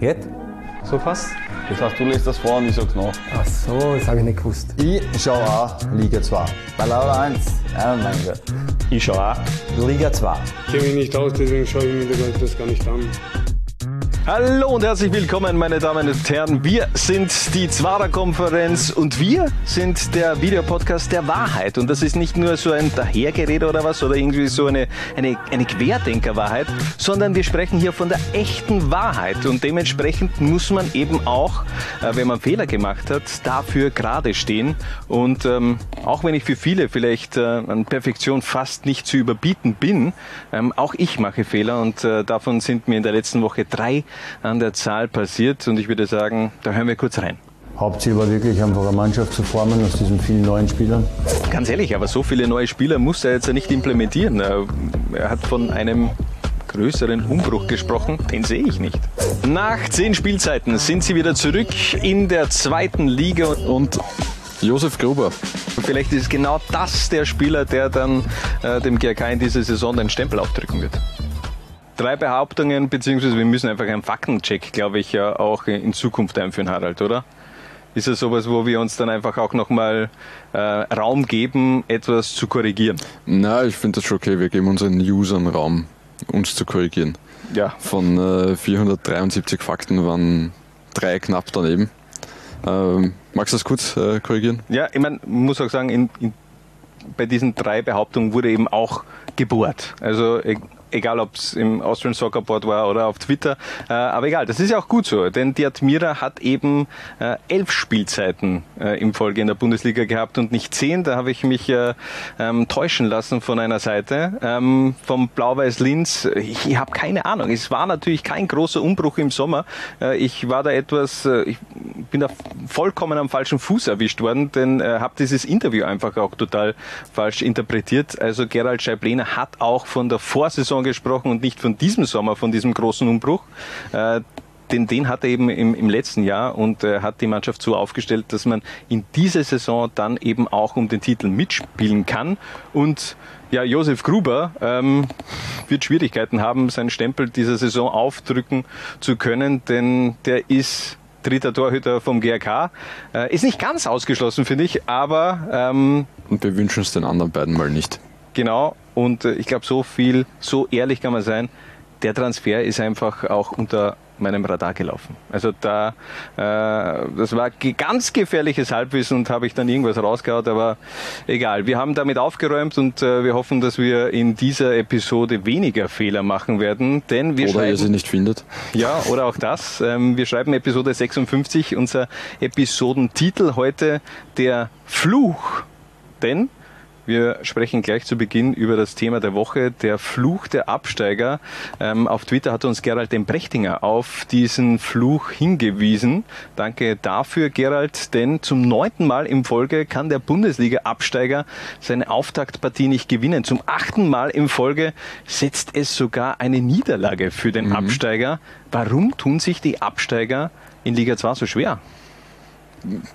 Jetzt? So fast? Das heißt, du lässt das vor und ich sag's nach. Ach so, das habe ich nicht gewusst. Ich schau auch Liga 2. Bei Laura 1. Oh mein Gott. Ich schau auch. Liga 2. Ich kenne mich nicht aus, deswegen schaue ich mir das gar nicht an. Hallo und herzlich willkommen, meine Damen und Herren. Wir sind die Zwarer-Konferenz und wir sind der Videopodcast der Wahrheit. Und das ist nicht nur so ein Dahergerede oder was oder irgendwie so eine, eine, eine Querdenker-Wahrheit, sondern wir sprechen hier von der echten Wahrheit. Und dementsprechend muss man eben auch, äh, wenn man Fehler gemacht hat, dafür gerade stehen. Und ähm, auch wenn ich für viele vielleicht äh, an Perfektion fast nicht zu überbieten bin, ähm, auch ich mache Fehler und äh, davon sind mir in der letzten Woche drei an der Zahl passiert. Und ich würde sagen, da hören wir kurz rein. Hauptziel war wirklich einfach eine Mannschaft zu formen aus diesen vielen neuen Spielern. Ganz ehrlich, aber so viele neue Spieler muss er jetzt ja nicht implementieren. Er hat von einem größeren Umbruch gesprochen, den sehe ich nicht. Nach zehn Spielzeiten sind sie wieder zurück in der zweiten Liga und Josef Gruber. Vielleicht ist genau das der Spieler, der dann äh, dem GRK in dieser Saison den Stempel aufdrücken wird drei Behauptungen, beziehungsweise wir müssen einfach einen Faktencheck, glaube ich, ja auch in Zukunft einführen, Harald, oder? Ist es sowas, wo wir uns dann einfach auch nochmal äh, Raum geben, etwas zu korrigieren? Na, ich finde das schon okay. Wir geben unseren Usern Raum, uns zu korrigieren. Ja. Von äh, 473 Fakten waren drei knapp daneben. Ähm, magst du das kurz äh, korrigieren? Ja, ich meine, muss auch sagen, in, in, bei diesen drei Behauptungen wurde eben auch gebohrt. Also egal ob es im Austrian Soccer Board war oder auf Twitter. Äh, aber egal, das ist ja auch gut so, denn die Admira hat eben äh, elf Spielzeiten äh, im Folge in der Bundesliga gehabt und nicht zehn. Da habe ich mich äh, ähm, täuschen lassen von einer Seite. Ähm, vom Blau-Weiß Linz, ich, ich habe keine Ahnung. Es war natürlich kein großer Umbruch im Sommer. Äh, ich war da etwas, äh, ich bin da vollkommen am falschen Fuß erwischt worden, denn habe dieses Interview einfach auch total falsch interpretiert. Also Gerald Scheiblener hat auch von der Vorsaison Saison gesprochen und nicht von diesem Sommer, von diesem großen Umbruch. Äh, den, den hat er eben im, im letzten Jahr und äh, hat die Mannschaft so aufgestellt, dass man in dieser Saison dann eben auch um den Titel mitspielen kann. Und ja, Josef Gruber ähm, wird Schwierigkeiten haben, seinen Stempel dieser Saison aufdrücken zu können, denn der ist dritter Torhüter vom GRK. Äh, ist nicht ganz ausgeschlossen, finde ich, aber... Ähm, und wir wünschen es den anderen beiden mal nicht. Genau, und äh, ich glaube, so viel, so ehrlich kann man sein, der Transfer ist einfach auch unter meinem Radar gelaufen. Also da, äh, das war ganz gefährliches Halbwissen und habe ich dann irgendwas rausgehauen, aber egal. Wir haben damit aufgeräumt und äh, wir hoffen, dass wir in dieser Episode weniger Fehler machen werden, denn wir oder ihr sie nicht findet. Ja, oder auch das. Ähm, wir schreiben Episode 56, unser Episodentitel heute der Fluch, denn wir sprechen gleich zu Beginn über das Thema der Woche, der Fluch der Absteiger. Ähm, auf Twitter hat uns Gerald den Brechtinger auf diesen Fluch hingewiesen. Danke dafür, Gerald, denn zum neunten Mal im Folge kann der Bundesliga-Absteiger seine Auftaktpartie nicht gewinnen. Zum achten Mal im Folge setzt es sogar eine Niederlage für den mhm. Absteiger. Warum tun sich die Absteiger in Liga 2 so schwer?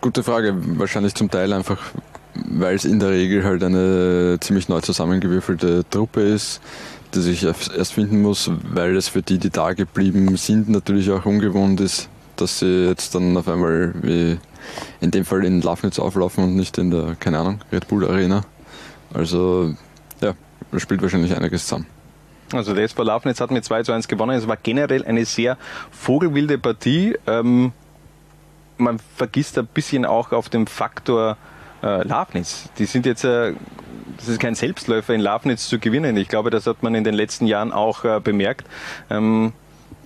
Gute Frage. Wahrscheinlich zum Teil einfach, weil es in der Regel halt eine ziemlich neu zusammengewürfelte Truppe ist, die sich erst finden muss, weil es für die, die da geblieben sind, natürlich auch ungewohnt ist, dass sie jetzt dann auf einmal wie in dem Fall in Lafnitz auflaufen und nicht in der, keine Ahnung, Red Bull Arena. Also ja, da spielt wahrscheinlich einiges zusammen. Also der SV Lafnitz hat mit 2 zu 1 gewonnen. Es war generell eine sehr vogelwilde Partie. Ähm, man vergisst ein bisschen auch auf dem Faktor äh, Lafnitz. Die sind jetzt, äh, das ist kein Selbstläufer in Lafnitz zu gewinnen. Ich glaube, das hat man in den letzten Jahren auch äh, bemerkt. Ähm,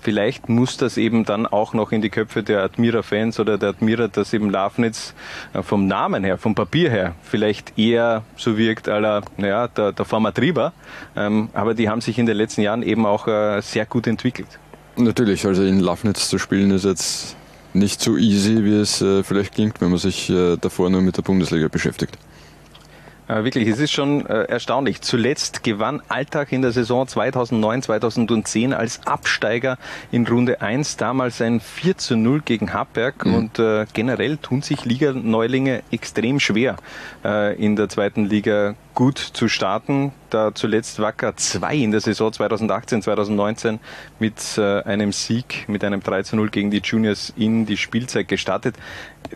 vielleicht muss das eben dann auch noch in die Köpfe der Admira-Fans oder der Admira, dass eben Lafnitz äh, vom Namen her, vom Papier her, vielleicht eher so wirkt aller, naja, der, der Formatriba. Ähm, aber die haben sich in den letzten Jahren eben auch äh, sehr gut entwickelt. Natürlich, also in Lafnitz zu spielen ist jetzt nicht so easy, wie es äh, vielleicht klingt, wenn man sich äh, davor nur mit der Bundesliga beschäftigt. Wirklich, es ist schon äh, erstaunlich. Zuletzt gewann Alltag in der Saison 2009, 2010 als Absteiger in Runde 1, damals ein 4 zu 0 gegen Hartberg mhm. und äh, generell tun sich Liga-Neulinge extrem schwer, äh, in der zweiten Liga gut zu starten. Da zuletzt Wacker 2 in der Saison 2018, 2019 mit äh, einem Sieg, mit einem 3 zu 0 gegen die Juniors in die Spielzeit gestartet.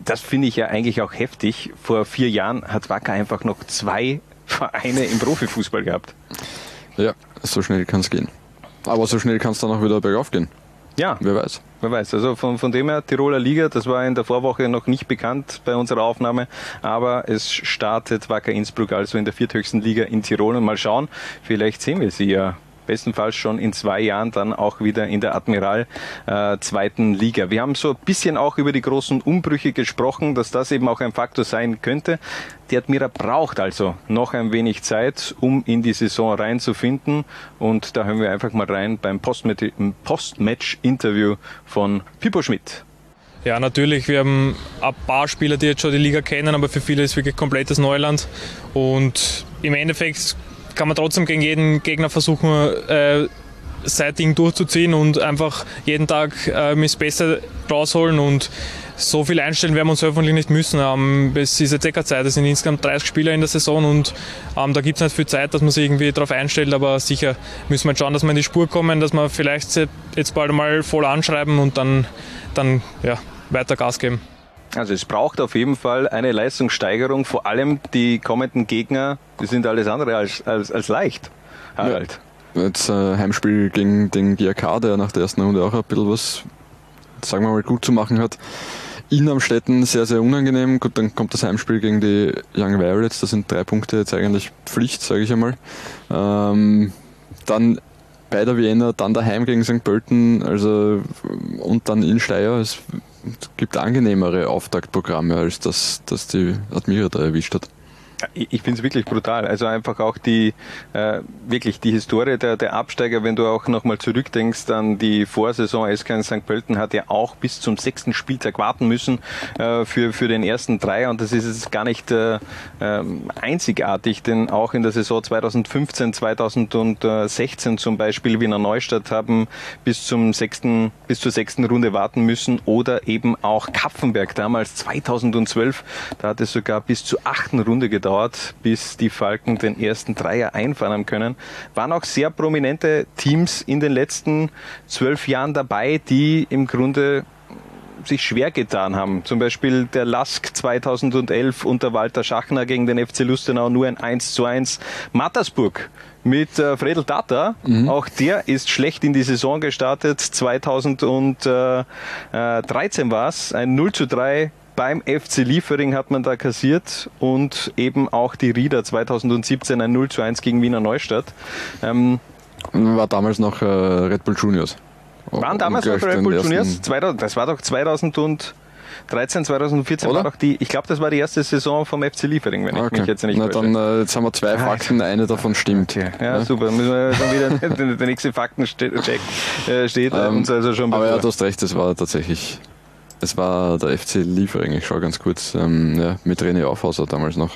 Das finde ich ja eigentlich auch heftig. Vor vier Jahren hat Wacker einfach noch zwei Vereine im Profifußball gehabt. Ja, so schnell kann es gehen. Aber so schnell kann es dann auch wieder bergauf gehen. Ja. Wer weiß. Wer weiß. Also von, von dem her, Tiroler Liga, das war in der Vorwoche noch nicht bekannt bei unserer Aufnahme, aber es startet Wacker Innsbruck also in der vierthöchsten Liga in Tirol und mal schauen, vielleicht sehen wir sie ja bestenfalls schon in zwei Jahren dann auch wieder in der Admiral äh, zweiten Liga. Wir haben so ein bisschen auch über die großen Umbrüche gesprochen, dass das eben auch ein Faktor sein könnte. Die Admira braucht also noch ein wenig Zeit, um in die Saison reinzufinden. Und da hören wir einfach mal rein beim Postmatch-Interview von Pippo Schmidt. Ja, natürlich. Wir haben ein paar Spieler, die jetzt schon die Liga kennen, aber für viele ist wirklich komplettes Neuland. Und im Endeffekt kann man trotzdem gegen jeden Gegner versuchen, äh, sein Ding durchzuziehen und einfach jeden Tag äh, das Beste rausholen und so viel einstellen werden wir uns hoffentlich nicht müssen. Ähm, es ist jetzt eh Zeit, es sind insgesamt 30 Spieler in der Saison und ähm, da gibt es nicht viel Zeit, dass man sich irgendwie darauf einstellt, aber sicher müssen wir schauen, dass wir in die Spur kommen, dass wir vielleicht jetzt bald mal voll anschreiben und dann, dann ja, weiter Gas geben. Also es braucht auf jeden Fall eine Leistungssteigerung, vor allem die kommenden Gegner, die sind alles andere als, als, als leicht. Harald. Ja. Jetzt äh, Heimspiel gegen den GRK, der nach der ersten Runde auch ein bisschen was, sagen wir mal, gut zu machen hat. In Amstetten sehr, sehr unangenehm. Gut, dann kommt das Heimspiel gegen die Young Violets. Das sind drei Punkte jetzt eigentlich Pflicht, sage ich einmal. Ähm, dann bei der Vienna, dann daheim gegen St. Pölten, also und dann in Steyr. Es gibt angenehmere Auftaktprogramme, als das, das die Admira da erwischt hat ich finde es wirklich brutal. Also einfach auch die äh, wirklich die Historie der, der Absteiger, wenn du auch nochmal zurückdenkst an die Vorsaison, SK in St. Pölten hat ja auch bis zum sechsten Spieltag warten müssen äh, für, für den ersten Dreier und das ist jetzt gar nicht äh, ähm, einzigartig, denn auch in der Saison 2015, 2016 zum Beispiel Wiener Neustadt haben bis zum sechsten, bis zur sechsten Runde warten müssen oder eben auch Kapfenberg damals 2012, da hat es sogar bis zur achten Runde gedauert gedauert, bis die Falken den ersten Dreier einfahren haben können. Waren auch sehr prominente Teams in den letzten zwölf Jahren dabei, die im Grunde sich schwer getan haben. Zum Beispiel der Lask 2011 unter Walter Schachner gegen den FC Lustenau nur ein 1 zu 1. Mattersburg mit äh, Fredel Tata. Mhm. Auch der ist schlecht in die Saison gestartet. 2013 war es. Ein 0 zu 3 beim FC Liefering hat man da kassiert und eben auch die Rieder 2017 ein 0 zu 1 gegen Wiener Neustadt. Ähm, war damals noch äh, Red Bull Juniors. Waren damals noch Red Bull Juniors? 2000, das war doch 2013, 2014 Oder? war doch die, ich glaube, das war die erste Saison vom FC Liefering, wenn okay. ich mich jetzt nicht Na, dann äh, jetzt haben wir zwei Fakten, eine davon stimmt. Okay. Ja, ja, super. Müssen wir dann wieder der nächste Faktencheck äh, steht ähm, uns also schon bevor. Aber ja, du hast recht, das war tatsächlich es war der FC Liefering, ich schaue ganz kurz, ähm, ja, mit René Aufhauser damals noch.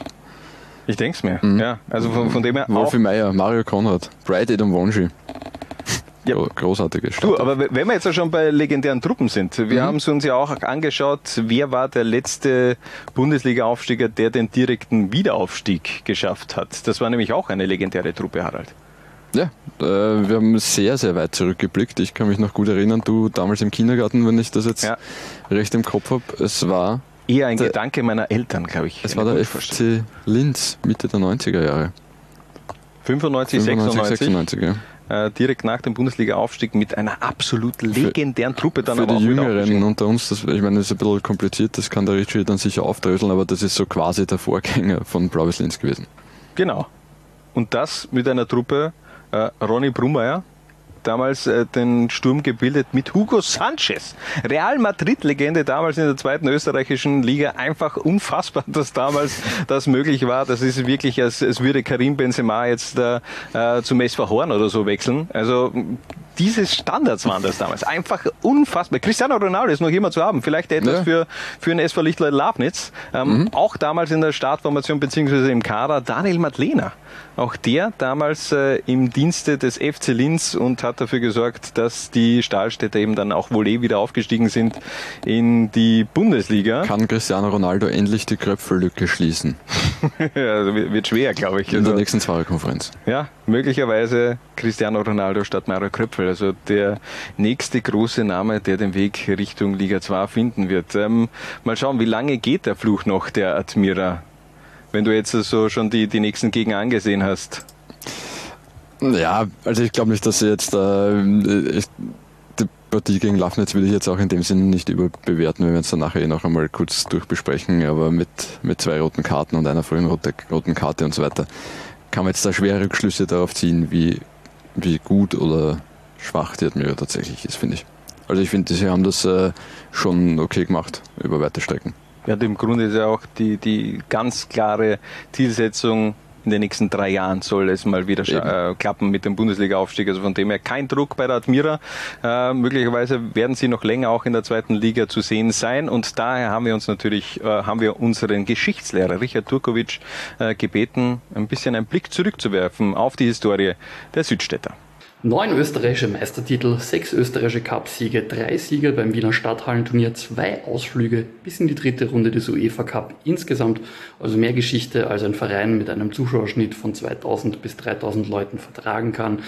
Ich denke es mir, mhm. ja. Also von, von dem her Wolfi Meier, Mario Konrad, Bright Ed und Wonji. Ja. Großartige Stadt. Du, aber wenn wir jetzt schon bei legendären Truppen sind, wir mhm. haben es uns ja auch angeschaut, wer war der letzte Bundesliga-Aufsteiger, der den direkten Wiederaufstieg geschafft hat. Das war nämlich auch eine legendäre Truppe, Harald. Ja, äh, wir haben sehr, sehr weit zurückgeblickt. Ich kann mich noch gut erinnern, du damals im Kindergarten, wenn ich das jetzt ja. recht im Kopf habe. Es war. Eher ein der, Gedanke meiner Eltern, glaube ich. Es war der FC Linz, Mitte der 90er Jahre. 95, 95 96, 96 ja. Äh, direkt nach dem Bundesliga-Aufstieg mit einer absolut legendären für, Truppe dann Für die Jüngeren unter uns, das, ich meine, das ist ein bisschen kompliziert, das kann der Richie dann sicher aufdröseln, aber das ist so quasi der Vorgänger von Blaues Linz gewesen. Genau. Und das mit einer Truppe, Eh, Ronnie Broemba, ja? Damals äh, den Sturm gebildet mit Hugo Sanchez. Real Madrid-Legende damals in der zweiten österreichischen Liga. Einfach unfassbar, dass damals das möglich war. Das ist wirklich, als, als würde Karim Benzema jetzt äh, zum SV Horn oder so wechseln. Also diese Standards waren das damals. Einfach unfassbar. Cristiano Ronaldo ist noch immer zu haben. Vielleicht etwas ja. für, für den SV Lichtleut Lafnitz. Ähm, mhm. Auch damals in der Startformation beziehungsweise im Kader Daniel Madlena. Auch der damals äh, im Dienste des FC Linz und hat dafür gesorgt, dass die Stahlstädter eben dann auch wohl eh wieder aufgestiegen sind in die Bundesliga. Kann Cristiano Ronaldo endlich die Kröpfellücke schließen? also wird schwer, glaube ich. In also, der nächsten Zweierkonferenz. Ja, möglicherweise Cristiano Ronaldo statt Mario Kröpfel. Also der nächste große Name, der den Weg Richtung Liga 2 finden wird. Ähm, mal schauen, wie lange geht der Fluch noch der Admira? Wenn du jetzt so schon die, die nächsten Gegner angesehen hast. Ja, also ich glaube nicht, dass sie jetzt äh, ich, die Partie gegen Lafnitz will ich jetzt auch in dem Sinne nicht überbewerten. Wir werden es dann nachher eh noch einmal kurz durchbesprechen, aber mit, mit zwei roten Karten und einer frühen rote, roten Karte und so weiter kann man jetzt da schwere Rückschlüsse darauf ziehen, wie, wie gut oder schwach die Admira tatsächlich ist, finde ich. Also ich finde, sie haben das äh, schon okay gemacht über weite Strecken. Ja, im Grunde ist ja auch die, die ganz klare Zielsetzung, in den nächsten drei Jahren soll es mal wieder äh, klappen mit dem Bundesliga-Aufstieg. Also von dem her kein Druck bei der Admira. Äh, möglicherweise werden sie noch länger auch in der zweiten Liga zu sehen sein. Und daher haben wir uns natürlich, äh, haben wir unseren Geschichtslehrer Richard Turkovic äh, gebeten, ein bisschen einen Blick zurückzuwerfen auf die Historie der Südstädter. Neun österreichische Meistertitel, sechs österreichische Cupsiege, drei Siege beim Wiener Stadthallenturnier, zwei Ausflüge bis in die dritte Runde des UEFA Cup. Insgesamt also mehr Geschichte als ein Verein mit einem Zuschauerschnitt von 2000 bis 3000 Leuten vertragen kann.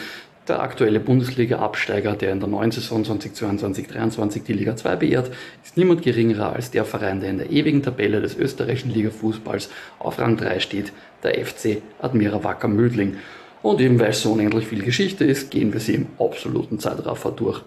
Der aktuelle Bundesliga-Absteiger, der in der neuen Saison 2022-23 die Liga 2 beehrt, ist niemand geringerer als der Verein, der in der ewigen Tabelle des österreichischen Liga-Fußballs auf Rang 3 steht, der FC Admira Wacker Mödling. Und eben weil es so unendlich viel Geschichte ist, gehen wir sie im absoluten Zeitraffer durch.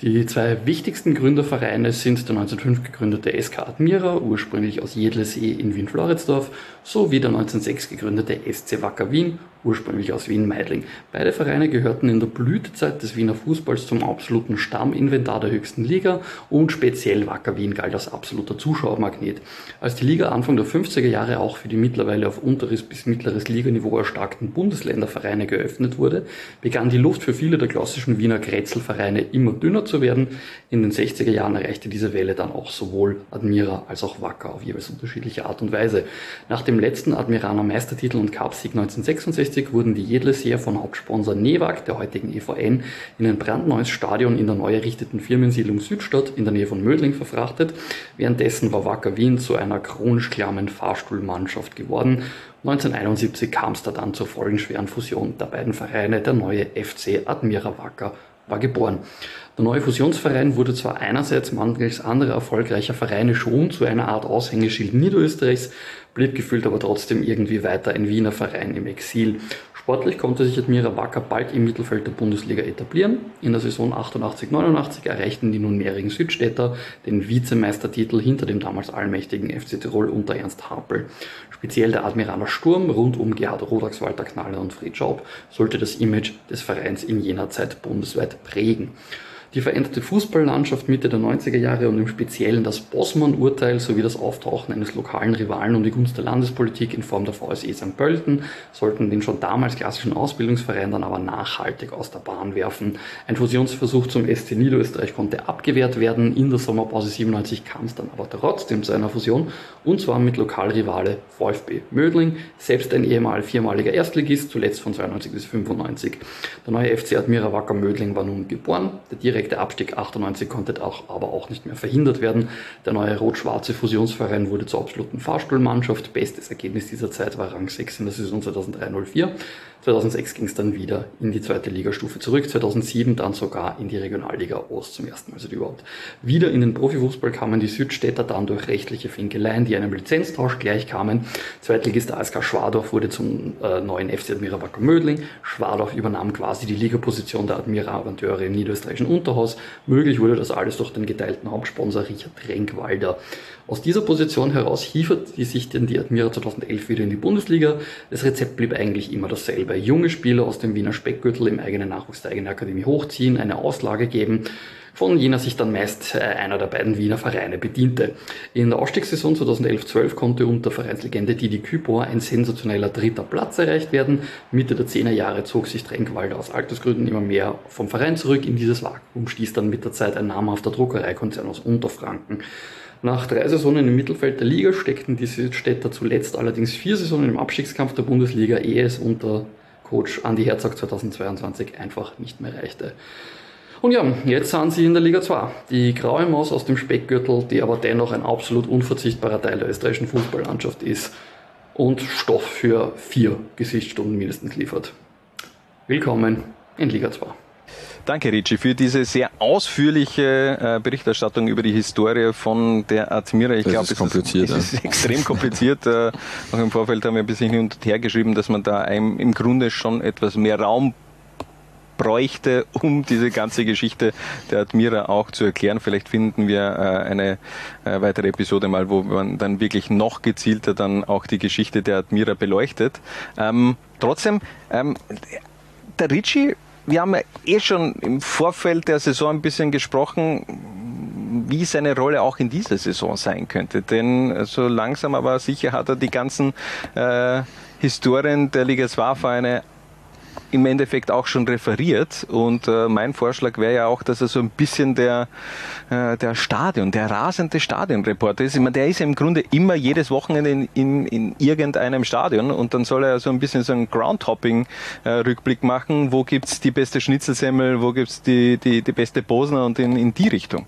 Die zwei wichtigsten Gründervereine sind der 1905 gegründete SK Admira, ursprünglich aus Jedlesee in Wien-Floridsdorf, sowie der 1906 gegründete SC Wacker Wien, ursprünglich aus Wien-Meidling. Beide Vereine gehörten in der Blütezeit des Wiener Fußballs zum absoluten Stamminventar der höchsten Liga und speziell Wacker Wien galt als absoluter Zuschauermagnet. Als die Liga Anfang der 50er Jahre auch für die mittlerweile auf unteres bis mittleres Liganiveau erstarkten Bundesländervereine geöffnet wurde, begann die Luft für viele der klassischen Wiener Kretzelvereine immer dünner zu werden. In den 60er Jahren erreichte diese Welle dann auch sowohl Admira als auch Wacker auf jeweils unterschiedliche Art und Weise. Nach dem letzten Admiraner Meistertitel und Cupsieg 1966 wurden die Jedleseer von Hauptsponsor Newag, der heutigen EVN, in ein brandneues Stadion in der neu errichteten Firmensiedlung Südstadt in der Nähe von Mödling verfrachtet. Währenddessen war Wacker Wien zu einer chronisch klammen Fahrstuhlmannschaft geworden 1971 kam es da dann zur folgenschweren Fusion der beiden Vereine. Der neue FC Admira Wacker war geboren. Der neue Fusionsverein wurde zwar einerseits mangels anderer erfolgreicher Vereine schon zu einer Art Aushängeschild Niederösterreichs, blieb gefühlt aber trotzdem irgendwie weiter ein Wiener Verein im Exil. Sportlich konnte sich Admira Wacker bald im Mittelfeld der Bundesliga etablieren. In der Saison 88-89 erreichten die nunmehrigen Südstädter den Vizemeistertitel hinter dem damals allmächtigen FC Tirol unter Ernst Harpel. Speziell der Admiraler Sturm rund um Gerhard Rodax, Walter Knaller und Fred Schaub sollte das Image des Vereins in jener Zeit bundesweit prägen. Die veränderte Fußballlandschaft Mitte der 90er Jahre und im Speziellen das Bossmann-Urteil sowie das Auftauchen eines lokalen Rivalen um die Gunst der Landespolitik in Form der VSE St. Pölten sollten den schon damals klassischen Ausbildungsverein dann aber nachhaltig aus der Bahn werfen. Ein Fusionsversuch zum SC Niederösterreich konnte abgewehrt werden. In der Sommerpause 97 kam es dann aber trotzdem zu einer Fusion und zwar mit Lokalrivale VfB Mödling, selbst ein ehemal viermaliger Erstligist, zuletzt von 92 bis 95. Der neue FC Admira Wacker Mödling war nun geboren. Der direkte Abstieg 98 konnte auch, aber auch nicht mehr verhindert werden. Der neue rot-schwarze Fusionsverein wurde zur absoluten Fahrstuhlmannschaft. Bestes Ergebnis dieser Zeit war Rang 6 in der Saison 2003-04. 2006 ging es dann wieder in die zweite Ligastufe zurück, 2007 dann sogar in die Regionalliga Ost zum ersten Mal, also überhaupt wieder in den Profifußball kamen die Südstädter dann durch rechtliche Finkeleien, die einem Lizenztausch gleichkamen. Zweitligist ASK Schwadorf wurde zum äh, neuen FC Admira Wacker Mödling. Schwadorf übernahm quasi die Ligaposition der Admira Avanteure im niederösterreichischen Unterhaus. Möglich wurde das alles durch den geteilten Hauptsponsor Richard Renkwalder. Aus dieser Position heraus hiefert sich denn die Admira 2011 wieder in die Bundesliga. Das Rezept blieb eigentlich immer dasselbe. Junge Spieler aus dem Wiener Speckgürtel im eigenen Nachwuchs der eigenen Akademie hochziehen, eine Auslage geben, von jener sich dann meist äh, einer der beiden Wiener Vereine bediente. In der Ausstiegssaison 2011-12 konnte unter Vereinslegende Didi Kübor ein sensationeller dritter Platz erreicht werden. Mitte der 10er Jahre zog sich Tränkwalder aus Altersgründen immer mehr vom Verein zurück. In dieses Vakuum stieß dann mit der Zeit ein namhafter Druckereikonzern aus Unterfranken. Nach drei Saisonen im Mittelfeld der Liga steckten diese Städter zuletzt allerdings vier Saisonen im Abstiegskampf der Bundesliga, ehe es unter Coach Andi Herzog 2022 einfach nicht mehr reichte. Und ja, jetzt sind sie in der Liga 2. Die graue Maus aus dem Speckgürtel, die aber dennoch ein absolut unverzichtbarer Teil der österreichischen Fußballlandschaft ist und Stoff für vier Gesichtsstunden mindestens liefert. Willkommen in Liga 2. Danke, Ricci, für diese sehr ausführliche äh, Berichterstattung über die Historie von der Admira. Ich glaube, es, kompliziert, ist, es ist extrem kompliziert. äh, auch im Vorfeld haben wir ein bisschen hin und her geschrieben, dass man da einem, im Grunde schon etwas mehr Raum bräuchte, um diese ganze Geschichte der Admira auch zu erklären. Vielleicht finden wir äh, eine äh, weitere Episode mal, wo man dann wirklich noch gezielter dann auch die Geschichte der Admira beleuchtet. Ähm, trotzdem, ähm, der Ricci, wir haben ja eh schon im Vorfeld der Saison ein bisschen gesprochen, wie seine Rolle auch in dieser Saison sein könnte. Denn so langsam aber sicher hat er die ganzen äh, Historien der Liga 2 Vereine im Endeffekt auch schon referiert. Und äh, mein Vorschlag wäre ja auch, dass er so ein bisschen der, äh, der Stadion, der rasende Stadionreporter ist. Ich meine, der ist ja im Grunde immer jedes Wochenende in, in, in irgendeinem Stadion und dann soll er so ein bisschen so einen Groundhopping-Rückblick äh, machen. Wo gibt's die beste Schnitzelsemmel, wo gibt's die, die, die beste Bosner und in, in die Richtung.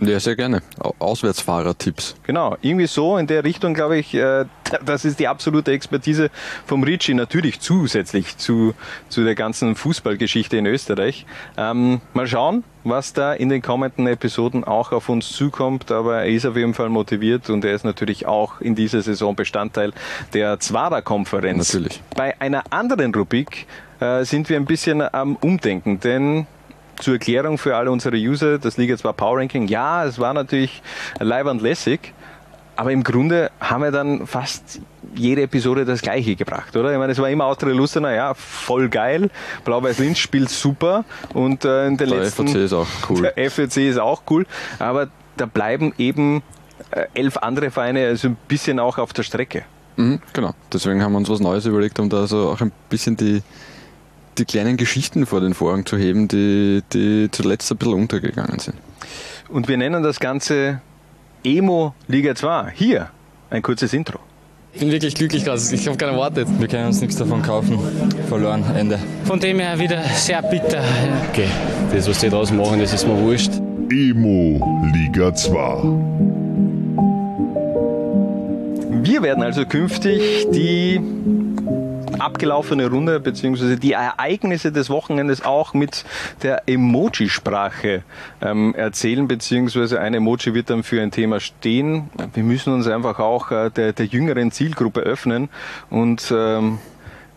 Ja, sehr gerne. Auswärtsfahrer-Tipps. Genau, irgendwie so in der Richtung, glaube ich, äh, das ist die absolute Expertise vom Ricci, natürlich zusätzlich zu, zu der ganzen Fußballgeschichte in Österreich. Ähm, mal schauen, was da in den kommenden Episoden auch auf uns zukommt, aber er ist auf jeden Fall motiviert und er ist natürlich auch in dieser Saison Bestandteil der Zwara-Konferenz. Natürlich. Bei einer anderen Rubrik äh, sind wir ein bisschen am Umdenken, denn zur Erklärung für alle unsere User, das Liga 2 Power Ranking, ja, es war natürlich live und lässig, aber im Grunde haben wir dann fast jede Episode das Gleiche gebracht, oder? Ich meine, es war immer Austria Lustenau, ja, voll geil. Blau-Weiß Linz spielt super und äh, in der, Der letzten... FAC ist auch cool. Der FAC ist auch cool, aber da bleiben eben äh, elf andere Vereine also ein bisschen auch auf der Strecke. Mhm, genau. Deswegen haben wir uns was Neues überlegt, um da so auch ein bisschen die, die kleinen Geschichten vor den Vorhang zu heben, die, die zuletzt ein bisschen untergegangen sind. Und wir nennen das Ganze Emo Liga 2. Hier ein kurzes Intro. Ich bin wirklich glücklich gerade. Ich habe keine Worte. Wir können uns nichts davon kaufen. Verloren, Ende. Von dem her wieder sehr bitter. Okay, das, was die draußen machen, das ist mir wurscht. Emo Liga 2. Wir werden also künftig die abgelaufene Runde beziehungsweise die Ereignisse des Wochenendes auch mit der Emoji-Sprache ähm, erzählen, beziehungsweise ein Emoji wird dann für ein Thema stehen. Wir müssen uns einfach auch äh, der, der jüngeren Zielgruppe öffnen und ähm,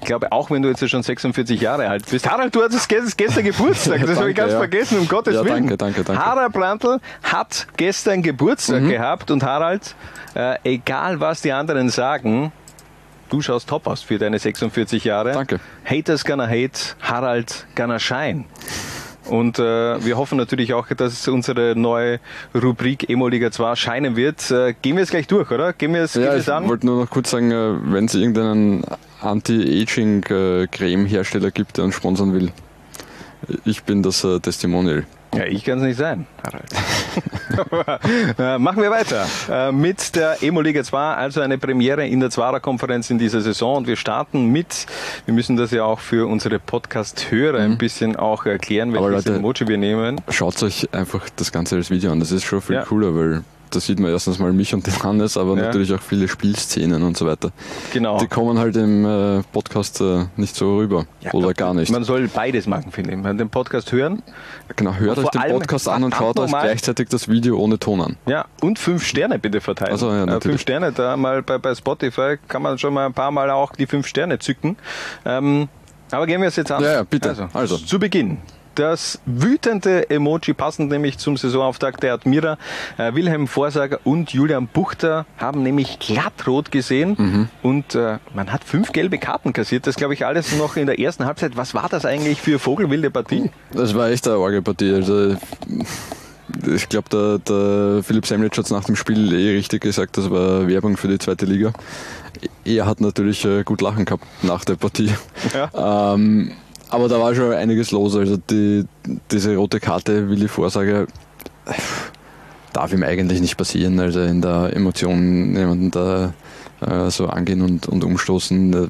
ich glaube, auch wenn du jetzt schon 46 Jahre alt bist. Harald, du hattest gestern, Geburtstag. Das habe ich ganz ja. vergessen, um Gottes Ja, Willen. danke, danke, danke. Harald Brandl hat gestern Geburtstag gehabt und Harald, äh, egal was die anderen sagen, du schaust top aus für deine 46 Jahre. Danke. Haters gonna hate, Harald gonna shine. Und äh, wir hoffen natürlich auch, dass unsere neue Rubrik Emo Liga 2 scheinen wird. Äh, gehen wir es gleich durch, oder? Gehen wir es, Ja, ich an? wollte nur noch kurz sagen, äh, wenn es irgendeinen Anti-Aging-Creme-Hersteller gibt, der uns sponsern will, ich bin das äh, Testimonial. Ja, ich kann es nicht sein, Harald. äh, machen wir weiter äh, mit der Emo Liga 2, also eine Premiere in der Zwarer-Konferenz in dieser Saison. Und wir starten mit, wir müssen das ja auch für unsere Podcast-Hörer ein bisschen auch erklären, Mhm. Welches Leute- Emoji wir nehmen. Schaut euch einfach das Ganze als Video an, das ist schon viel Ja. cooler, weil da sieht man erstens mal mich und den Hannes, aber Ja. natürlich auch viele Spielszenen und so weiter. Genau. Die kommen halt im äh, Podcast äh, nicht so rüber Ja, oder gar nicht. Man soll beides machen, finde ich. Man den Podcast hören Genau, hört euch den Podcast an und schaut euch gleichzeitig das Video ohne Ton an. Ja, und fünf Sterne bitte verteilen. Ach so, ja, Äh, natürlich. fünf Sterne, da mal bei, bei Spotify kann man schon mal ein paar Mal auch die fünf Sterne zücken. Ähm, aber gehen wir es jetzt an. Ja, ja, bitte. Also. Zu Beginn das wütende Emoji, passend nämlich zum Saisonauftakt der Admira. Äh, Wilhelm Vorsager und Julian Buchter haben nämlich glattrot gesehen Mhm. und äh, man hat fünf gelbe Karten kassiert. Das glaube ich alles noch in der ersten Halbzeit. Was war das eigentlich für vogelwilde Partie? Das war echt eine Orgelpartie. Also, ich glaube, der, der Philipp Semlitsch hat es nach dem Spiel eh richtig gesagt, das war Werbung für die zweite Liga. Er hat natürlich äh, gut lachen gehabt nach der Partie. Ähm, aber da war schon einiges los. Also die, diese rote Karte, Willi Vorsager, äh, darf ihm eigentlich nicht passieren. Also in der Emotion jemanden da äh, so angehen und, und umstoßen.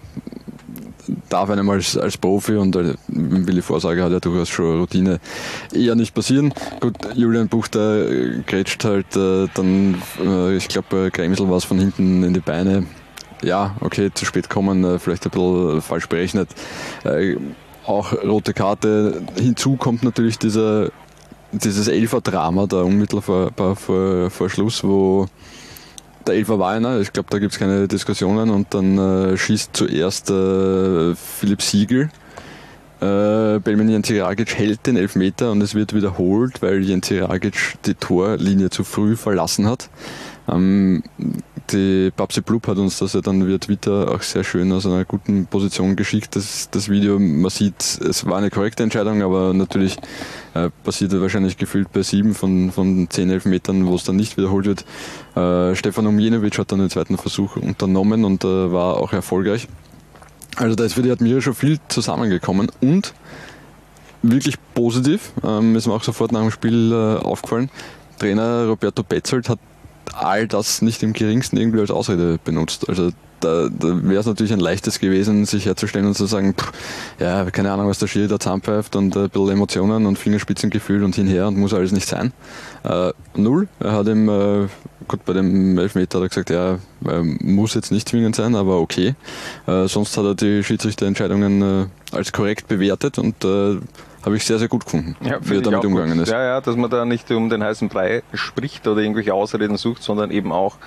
Darf einem als, als Profi und äh, Willi Vorsager hat ja durchaus schon Routine eher nicht passieren. Gut, Julian Buchter äh, grätscht halt äh, dann, äh, ich glaube, äh, Kremsel war es von hinten in die Beine. Ja, okay, zu spät kommen, vielleicht ein bisschen falsch berechnet. Auch rote Karte. Hinzu kommt natürlich dieser, dieses Elfer-Drama da unmittelbar vor, vor, vor Schluss, wo der Elfer war einer, ich glaube, da gibt es keine Diskussionen und dann äh, schießt zuerst äh, Philipp Siegel. Äh, Belmin Jentiragic hält den Elfmeter und es wird wiederholt, weil Jentiragic die Torlinie zu früh verlassen hat. Ähm, die Babsi Blub hat uns das ja dann via Twitter auch sehr schön aus einer guten Position geschickt, das, das Video. Man sieht, es war eine korrekte Entscheidung, aber natürlich äh, passiert er wahrscheinlich gefühlt bei sieben von, von zehn Elfmetern, wo es dann nicht wiederholt wird. Äh, Stefan Umjenovic hat dann den zweiten Versuch unternommen und äh, war auch erfolgreich. Also da ist für die Admira schon viel zusammengekommen und wirklich positiv, ähm, ist mir auch sofort nach dem Spiel äh, aufgefallen. Trainer Roberto Betzold hat all das nicht im geringsten irgendwie als Ausrede benutzt. Also da, da wäre es natürlich ein leichtes gewesen, sich herzustellen und zu sagen, pff, ja, keine Ahnung, was der Schiri da zusammenpfeift und ein bisschen Emotionen und Fingerspitzengefühl und hinher und muss alles nicht sein. Äh, null. Er hat ihm, äh, gut, bei dem Elfmeter hat er gesagt, ja, äh, muss jetzt nicht zwingend sein, aber okay. Äh, sonst hat er die Schiedsrichterentscheidungen äh, als korrekt bewertet und äh, habe ich sehr, sehr gut gefunden, Ja, wie er damit umgegangen gut. ist. Ja, ja, dass man da nicht um den heißen Brei spricht oder irgendwelche Ausreden sucht, sondern eben auch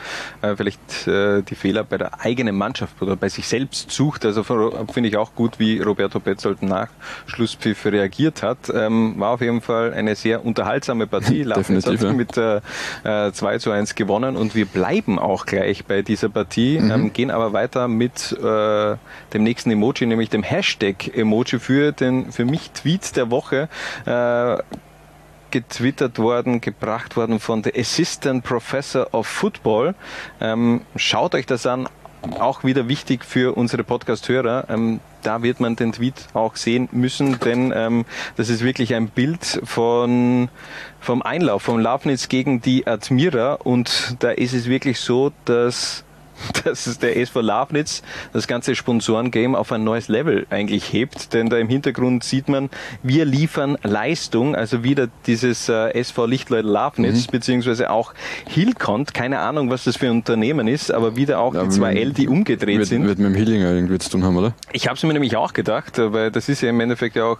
äh, vielleicht äh, die Fehler bei der eigenen Mannschaft oder bei sich selbst sucht. Also finde ich auch gut, wie Roberto Petzold nach Schlusspfiff reagiert hat. Ähm, war auf jeden Fall eine sehr unterhaltsame Partie. Definitiv, hat ja. mit äh, äh, 2 zu 1 gewonnen und wir bleiben auch gleich bei dieser Partie, Mhm. ähm, gehen aber weiter mit äh, dem nächsten Emoji, nämlich dem Hashtag-Emoji für den für mich Tweet der Woche. Äh, getwittert worden, gebracht worden von The Assistant Professor of Football. Ähm, schaut euch das an. Auch wieder wichtig für unsere Podcast-Hörer. Ähm, da wird man den Tweet auch sehen müssen, denn ähm, das ist wirklich ein Bild von, vom Einlauf, vom Lafnitz gegen die Admira. Und da ist es wirklich so, dass dass es der SV Lafnitz das ganze Sponsorengame auf ein neues Level eigentlich hebt, denn da im Hintergrund sieht man, wir liefern Leistung, also wieder dieses äh, SV Lichtleut Lafnitz, beziehungsweise auch Hilcont, keine Ahnung, was das für ein Unternehmen ist, aber wieder auch die zwei L, die umgedreht wird, sind. Wird mit dem Hillinger irgendwie zu tun haben, oder? Ich habe es mir nämlich auch gedacht, weil das ist ja im Endeffekt ja auch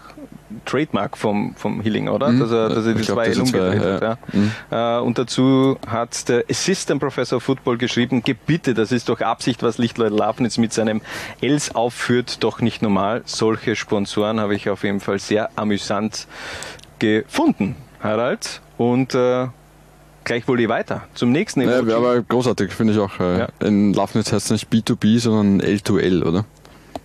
Trademark vom, vom Hilling, oder? Mhm. Dass er, dass er die glaub, zwei das L umgedreht hat. Ja. Äh, und dazu hat der Assistant Professor of Football geschrieben, gebitte, das ist doch Absicht, was Lichtleut Lafnitz mit seinem Els aufführt, doch nicht normal. Solche Sponsoren habe ich auf jeden Fall sehr amüsant gefunden, Harald. Und äh, gleich wohl weiter zum nächsten Ja, Emoji. aber großartig, finde ich auch. Äh, Ja. In Lafnitz heißt es nicht B2B, sondern L2L, oder?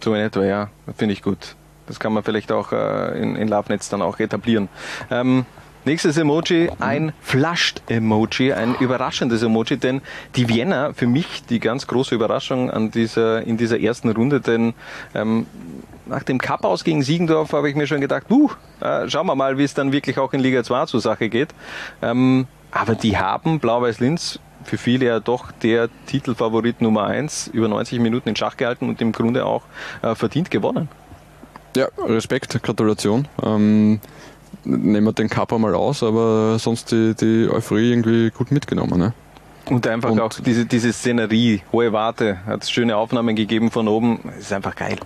So in etwa, ja. Finde ich gut. Das kann man vielleicht auch äh, in, in Lovenetz dann auch etablieren. Ähm, nächstes Emoji, ein Flushed-Emoji, ein überraschendes Emoji, denn die Vienna, für mich die ganz große Überraschung an dieser, in dieser ersten Runde, denn ähm, nach dem Cup aus gegen Siegendorf habe ich mir schon gedacht, puh, äh, schauen wir mal, wie es dann wirklich auch in Liga 2 zur Sache geht. Ähm, aber die haben Blau-Weiß-Linz für viele ja doch der Titelfavorit Nummer 1 über 90 Minuten in Schach gehalten und im Grunde auch äh, verdient gewonnen. Ja, Respekt, Gratulation. Ähm, nehmen wir den Cup einmal aus, aber sonst die, die Euphorie irgendwie gut mitgenommen. Ne? Und einfach Und- auch diese, diese Szenerie, hohe Warte, hat es schöne Aufnahmen gegeben von oben, ist einfach geil.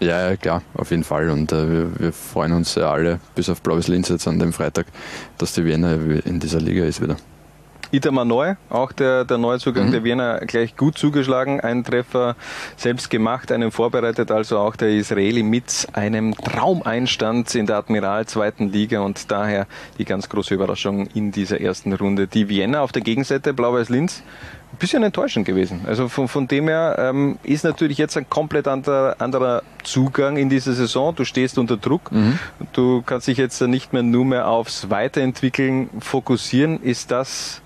Ja, ja, klar, auf jeden Fall. Und äh, wir, wir freuen uns ja alle, bis auf Blaues Linz jetzt an dem Freitag, dass die Vienna in dieser Liga ist wieder. Itamar Neu, auch der, der Neuzugang mhm. der Wiener, gleich gut zugeschlagen. Ein Treffer selbst gemacht, einen vorbereitet, also auch der Israeli mit einem Traumeinstand in der Admiral zweiten Liga und daher die ganz große Überraschung in dieser ersten Runde. Die Vienna auf der Gegenseite, Blau-Weiß Linz, ein bisschen enttäuschend gewesen. Also von, von dem her ähm, ist natürlich jetzt ein komplett anderer, anderer Zugang in diese Saison. Du stehst unter Druck. Mhm. Du kannst dich jetzt nicht mehr nur mehr aufs Weiterentwickeln fokussieren. Ist das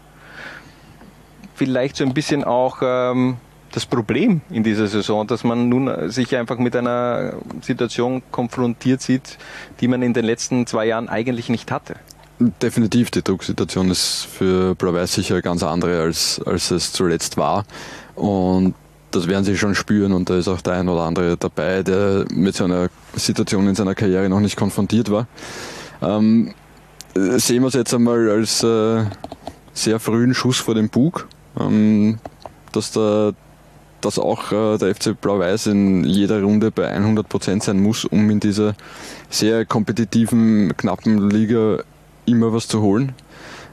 vielleicht so ein bisschen auch ähm, das Problem in dieser Saison, dass man nun sich einfach mit einer Situation konfrontiert sieht, die man in den letzten zwei Jahren eigentlich nicht hatte? Definitiv, die Drucksituation ist für Blau-Weiß sicher ganz andere, als, als es zuletzt war. Und das werden sie schon spüren und da ist auch der ein oder andere dabei, der mit so einer Situation in seiner Karriere noch nicht konfrontiert war. Ähm, sehen wir es jetzt einmal als äh, sehr frühen Schuss vor dem Bug, ähm, dass da dass auch äh, der FC Blau-Weiß in jeder Runde bei 100% sein muss, um in dieser sehr kompetitiven, knappen Liga immer was zu holen.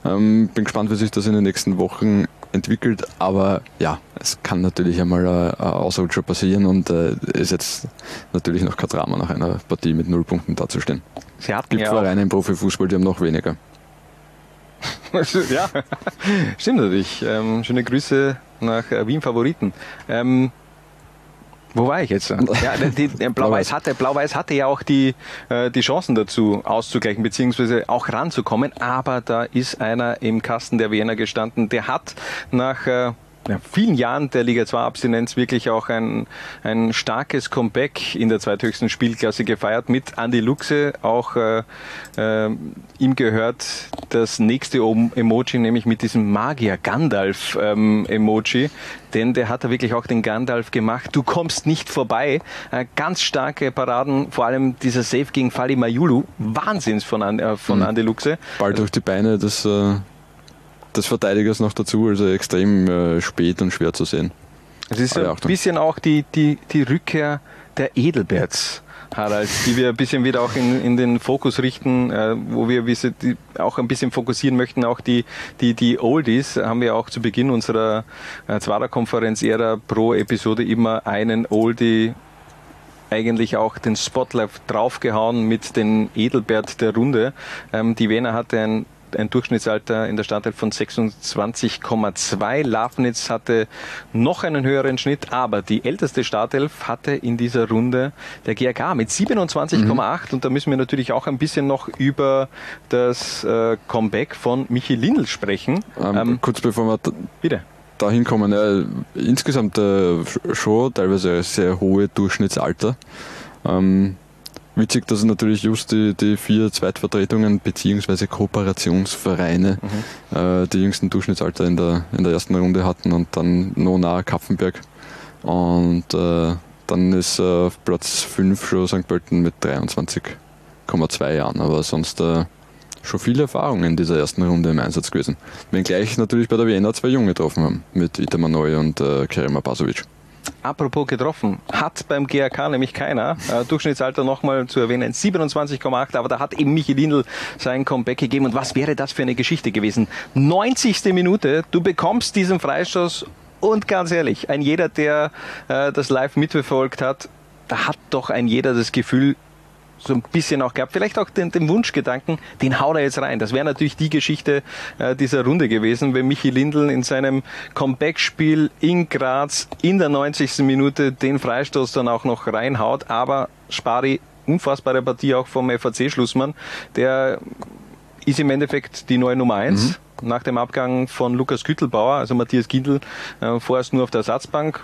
Ähm, bin gespannt, wie sich das in den nächsten Wochen entwickelt, aber ja, es kann natürlich einmal ein, ein Ausrutscher passieren und äh, ist jetzt natürlich noch kein Drama, nach einer Partie mit null Punkten dazustehen. Es gibt ja Vereine im Profifußball, die haben noch weniger. ja, stimmt natürlich. Ähm, schöne Grüße nach äh, Wien Favoriten. Ähm, wo war ich jetzt? Ja, die, die Blau-Weiß hatte, Blau hatte ja auch die, äh, die Chancen dazu auszugleichen, beziehungsweise auch ranzukommen, aber da ist einer im Kasten der Wiener gestanden, der hat nach äh, vielen Jahren der Liga 2 Abstinenz wirklich auch ein, ein starkes Comeback in der zweithöchsten Spielklasse gefeiert mit Andy Luxe. Auch äh, äh, ihm gehört das nächste Emoji, nämlich mit diesem Magier Gandalf ähm, Emoji. Denn der hat da wirklich auch den Gandalf gemacht. Du kommst nicht vorbei. Äh, ganz starke Paraden, vor allem dieser Save gegen Fali Mayulu. Wahnsinns von, äh, von mhm. Andy Luxe. Ball durch die Beine, das äh, des Verteidigers noch dazu, also extrem äh, spät und schwer zu sehen. Es ist ein bisschen auch die, die, die Rückkehr der Edelberts. Harald, die wir ein bisschen wieder auch in, in den Fokus richten, äh, wo wir die, auch ein bisschen fokussieren möchten, auch die, die, die Oldies, haben wir auch zu Beginn unserer äh, Zwarer-Konferenz-Ära pro Episode immer einen Oldie eigentlich auch den Spotlight draufgehauen mit den Edelbert der Runde. Ähm, die Wiener hatte ein ein Durchschnittsalter in der Startelf von 26,2. Lafnitz hatte noch einen höheren Schnitt, aber die älteste Startelf hatte in dieser Runde der GRK mit 27,8 mhm. und da müssen wir natürlich auch ein bisschen noch über das äh, Comeback von Michi Lindl sprechen. Ähm, ähm, kurz bevor wir bitte dahin kommen, ja, insgesamt äh, schon teilweise sehr hohe Durchschnittsalter. Ähm, Witzig, dass natürlich just die, die vier Zweitvertretungen bzw. Kooperationsvereine mhm. äh, die jüngsten Durchschnittsalter in der, in der ersten Runde hatten und dann Nona Kapfenberg. Und äh, dann ist äh, auf Platz 5 schon St. Pölten mit 23,2 Jahren. Aber sonst äh, schon viel Erfahrung in dieser ersten Runde im Einsatz gewesen. Wenngleich natürlich bei der Vienna zwei Junge getroffen haben, mit Itamar Neu und äh, Kerima Basovic. Apropos getroffen, hat beim GRK nämlich keiner. Äh, Durchschnittsalter nochmal zu erwähnen, 27,8, aber da hat eben Michi Lindl sein Comeback gegeben. Und was wäre das für eine Geschichte gewesen? 90. Minute, du bekommst diesen Freistoß und ganz ehrlich, ein jeder, der äh, das live mitverfolgt hat, da hat doch ein jeder das Gefühl, so ein bisschen auch gehabt. Vielleicht auch den, den Wunschgedanken, den haut er jetzt rein. Das wäre natürlich die Geschichte äh, dieser Runde gewesen, wenn Michi Lindl in seinem Comeback-Spiel in Graz in der 90. Minute den Freistoß dann auch noch reinhaut. Aber Spari, unfassbare Partie auch vom FAC-Schlussmann, der ist im Endeffekt die neue Nummer eins. Mhm nach dem Abgang von Lukas Güttelbauer, also Matthias Gindl, äh, vorerst nur auf der Ersatzbank.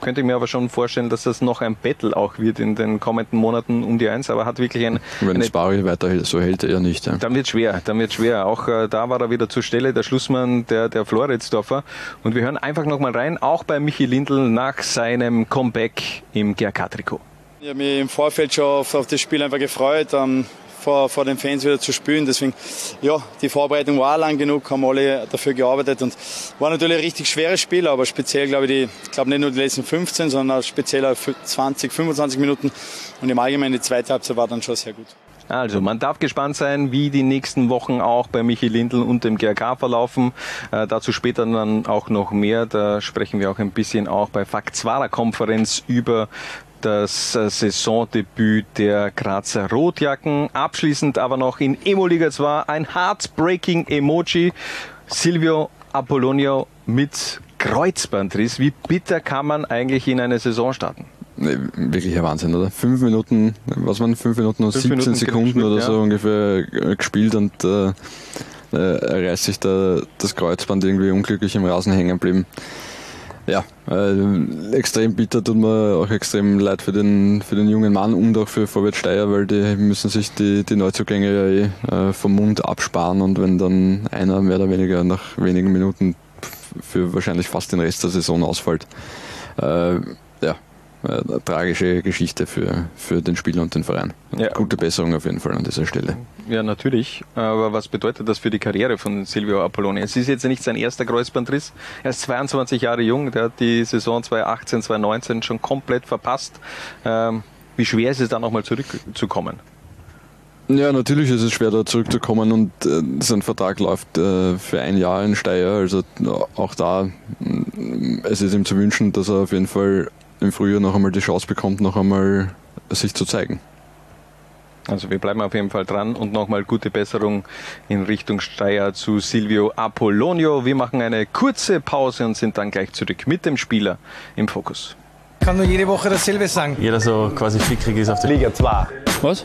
Könnte ich mir aber schon vorstellen, dass das noch ein Battle auch wird in den kommenden Monaten um die Eins, aber hat wirklich ein... Wenn Spari weiter so hält, er nicht. Ja. Dann wird schwer, dann wird schwer. Auch äh, da war er wieder zur Stelle, der Schlussmann der, der Floridsdorfer. Und wir hören einfach nochmal rein, auch bei Michi Lindl nach seinem Comeback im GRK-Trikot. Ich habe mich im Vorfeld schon auf, auf das Spiel einfach gefreut. Ähm, vor, vor den Fans wieder zu spielen. Deswegen, ja, die Vorbereitung war lang genug, haben alle dafür gearbeitet und war natürlich ein richtig schweres Spiel, aber speziell, glaube ich, die, glaube nicht nur die letzten 15, sondern auch speziell 20, 25 Minuten und im Allgemeinen die zweite Halbzeit war dann schon sehr gut. Also, man darf gespannt sein, wie die nächsten Wochen auch bei Michi Lindl und dem GRK verlaufen. Äh, dazu später dann auch noch mehr. Da sprechen wir auch ein bisschen auch bei Fakzwara Konferenz über das äh, Saisondebüt der Grazer Rotjacken. Abschließend aber noch in Emo-Liga 2 ein Heartbreaking Emoji. Silvio Apollonio mit Kreuzbandriss. Wie bitter kann man eigentlich in eine Saison starten? Nee, wirklicher Wahnsinn, oder? Fünf Minuten, was waren fünf Minuten und fünf 17 Minuten Sekunden oder so ja. ungefähr äh, gespielt und äh, äh, reißt sich da das Kreuzband irgendwie unglücklich im Rasen hängen geblieben. Ja, äh, extrem bitter, tut mir auch extrem leid für den, für den jungen Mann und auch für Vorwärts Steyr, weil die müssen sich die, die Neuzugänge ja eh äh, vom Mund absparen und wenn dann einer mehr oder weniger nach wenigen Minuten für wahrscheinlich fast den Rest der Saison ausfällt, äh, ja, äh, tragische Geschichte für, für den Spieler und den Verein. Ja. Gute Besserung auf jeden Fall an dieser Stelle. Ja, natürlich. Aber was bedeutet das für die Karriere von Silvio Apolloni? Es ist jetzt nicht sein erster Kreuzbandriss. Er ist 22 Jahre jung. Der hat die Saison 2018, 2019 schon komplett verpasst. Ähm, wie schwer ist es da nochmal zurückzukommen? Ja, natürlich ist es schwer, da zurückzukommen und äh, sein Vertrag läuft äh, für ein Jahr in Steyr. Also auch da, äh, es ist ihm zu wünschen, dass er auf jeden Fall im Frühjahr noch einmal die Chance bekommt, noch einmal sich zu zeigen. Also wir bleiben auf jeden Fall dran und nochmal gute Besserung in Richtung Steyr zu Silvio Apollonio. Wir machen eine kurze Pause und sind dann gleich zurück mit dem Spieler im Fokus. Ich kann nur jede Woche dasselbe sagen. Jeder so quasi fickrig ist auf der Liga 2. Was?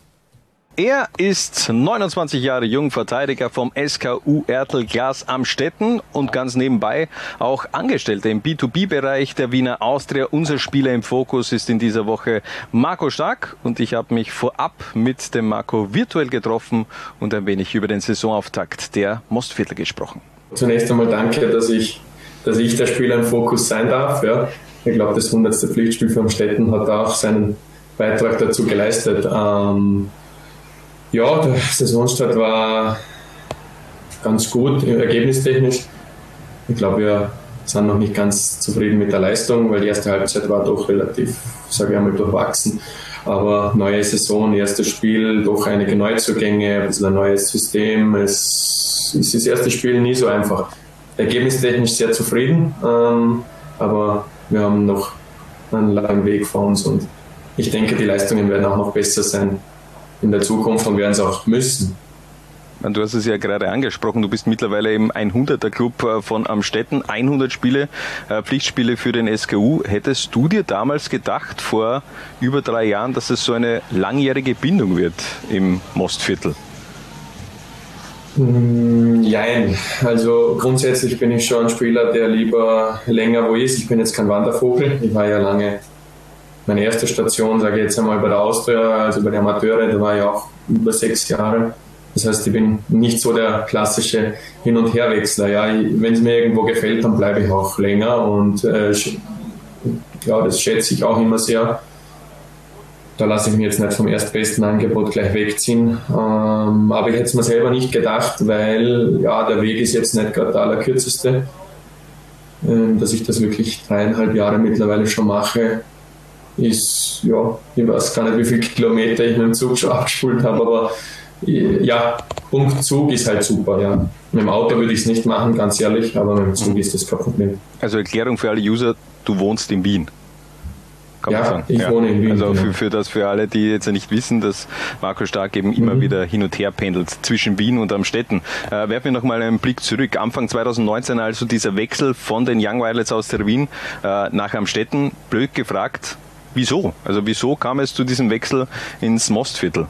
Er ist 29 Jahre jung, Verteidiger vom SKU Ertel Glas am Stetten und ganz nebenbei auch Angestellter im B2B-Bereich der Wiener Austria. Unser Spieler im Fokus ist in dieser Woche Marco Stark und ich habe mich vorab mit dem Marco virtuell getroffen und ein wenig über den Saisonauftakt der Mostviertel gesprochen. Zunächst einmal danke, dass ich, dass ich der Spieler im Fokus sein darf. Ja. Ich glaube, das 100. Pflichtspiel für Amstetten hat auch seinen Beitrag dazu geleistet. Ähm, ja, der Saisonstart war ganz gut, ergebnistechnisch. Ich glaube, wir sind noch nicht ganz zufrieden mit der Leistung, weil die erste Halbzeit war doch relativ, sage ich einmal, durchwachsen. Aber neue Saison, erstes Spiel, doch einige Neuzugänge, ein bisschen ein neues System. Es ist das erste Spiel nie so einfach. Ergebnistechnisch sehr zufrieden, ähm, aber wir haben noch einen langen Weg vor uns und ich denke, die Leistungen werden auch noch besser sein in der Zukunft und werden es auch müssen. Du hast es ja gerade angesprochen, du bist mittlerweile im 100er Club äh, von Amstetten, 100 Spiele, äh, Pflichtspiele für den SKU. Hättest du dir damals gedacht, vor über drei Jahren, dass es so eine langjährige Bindung wird im Mostviertel? Nein, mm, also grundsätzlich bin ich schon ein Spieler, der lieber länger wo ist. Ich bin jetzt kein Wandervogel. Ich war ja lange meine erste Station, sage ich jetzt einmal bei der Austria, also bei den Amateure, da war ich auch über sechs Jahre. Das heißt, ich bin nicht so der klassische Hin- und Herwechsler. Ja, wenn es mir irgendwo gefällt, dann bleibe ich auch länger und äh, ja, das schätze ich auch immer sehr. Da lasse ich mich jetzt nicht vom erstbesten Angebot gleich wegziehen. Ähm, aber ich hätte es mir selber nicht gedacht, weil ja, der Weg ist jetzt nicht gerade der allerkürzeste. Ähm, dass ich das wirklich dreieinhalb Jahre mittlerweile schon mache, ist, ja, ich weiß gar nicht, wie viele Kilometer ich mit dem Zug schon abgespult habe, aber ja, Punkt Zug ist halt super, ja. Mit dem Auto würde ich es nicht machen, ganz ehrlich, aber mit dem Zug ist das kein Problem. Also Erklärung für alle User, du wohnst in Wien. Kann ja, ich ja. wohne in Wien. Also für, genau. für, das für alle, die jetzt nicht wissen, dass Marco Stark eben immer mhm. wieder hin und her pendelt zwischen Wien und Amstetten. Äh, werfen wir nochmal einen Blick zurück. Anfang 2019 also dieser Wechsel von den Young Violets aus der Wien äh, nach Amstetten. Blöd gefragt, Wieso? Also wieso kam es zu diesem Wechsel ins Mostviertel?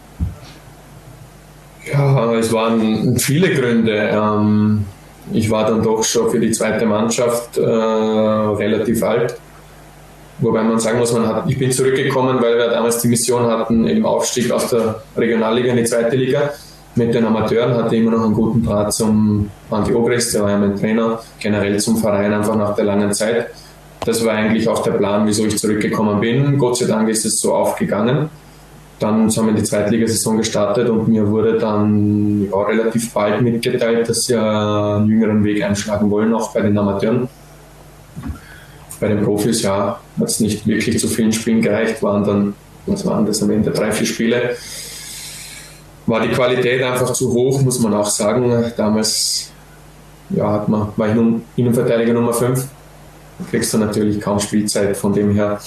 Ja, es waren viele Gründe. Ähm, ich war dann doch schon für die zweite Mannschaft äh, relativ alt. Wobei man sagen muss, man hat, ich bin zurückgekommen, weil wir damals die Mission hatten, im Aufstieg aus der Regionalliga in die zweite Liga. mit den Amateuren, hatte immer noch einen guten Draht zum Andi Obrist, der war ja mein Trainer, generell zum Verein einfach nach der langen Zeit. Das war eigentlich auch der Plan, wieso ich zurückgekommen bin. Gott sei Dank ist es so aufgegangen. Dann haben wir die Zweitligasaison gestartet und mir wurde dann ja, relativ bald mitgeteilt, dass sie einen jüngeren Weg einschlagen wollen, auch bei den Amateuren. Bei den Profis, ja, hat es nicht wirklich zu vielen Spielen gereicht, waren dann, was waren das am Ende, drei, vier Spiele. War die Qualität einfach zu hoch, muss man auch sagen. Damals ja, hat man, war ich Innenverteidiger Nummer 5. Kriegst du natürlich kaum Spielzeit, von dem her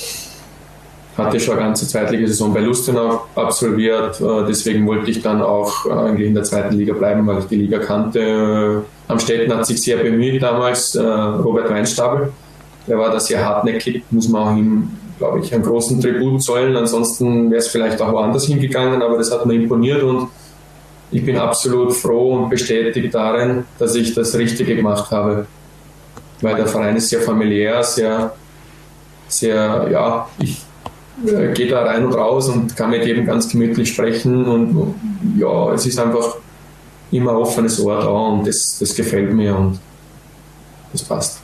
hatte schon eine ganze Zweitligasaison bei Lustenau absolviert. Äh, deswegen wollte ich dann auch äh, eigentlich in der zweiten Liga bleiben, weil ich die Liga kannte. Am Städten hat sich sehr bemüht damals, äh, Robert Weinstabel. Der war da sehr hartnäckig, muss man auch ihm, glaube ich, einen großen Tribut zollen. Ansonsten wäre es vielleicht auch woanders hingegangen, aber das hat mir imponiert und ich bin absolut froh und bestätigt darin, dass ich das Richtige gemacht habe. Weil der Verein ist sehr familiär, sehr, sehr, ja, ich äh, geht da rein und raus und kann mit jedem ganz gemütlich sprechen und ja, es ist einfach immer offenes Ohr da und das, das gefällt mir und das passt.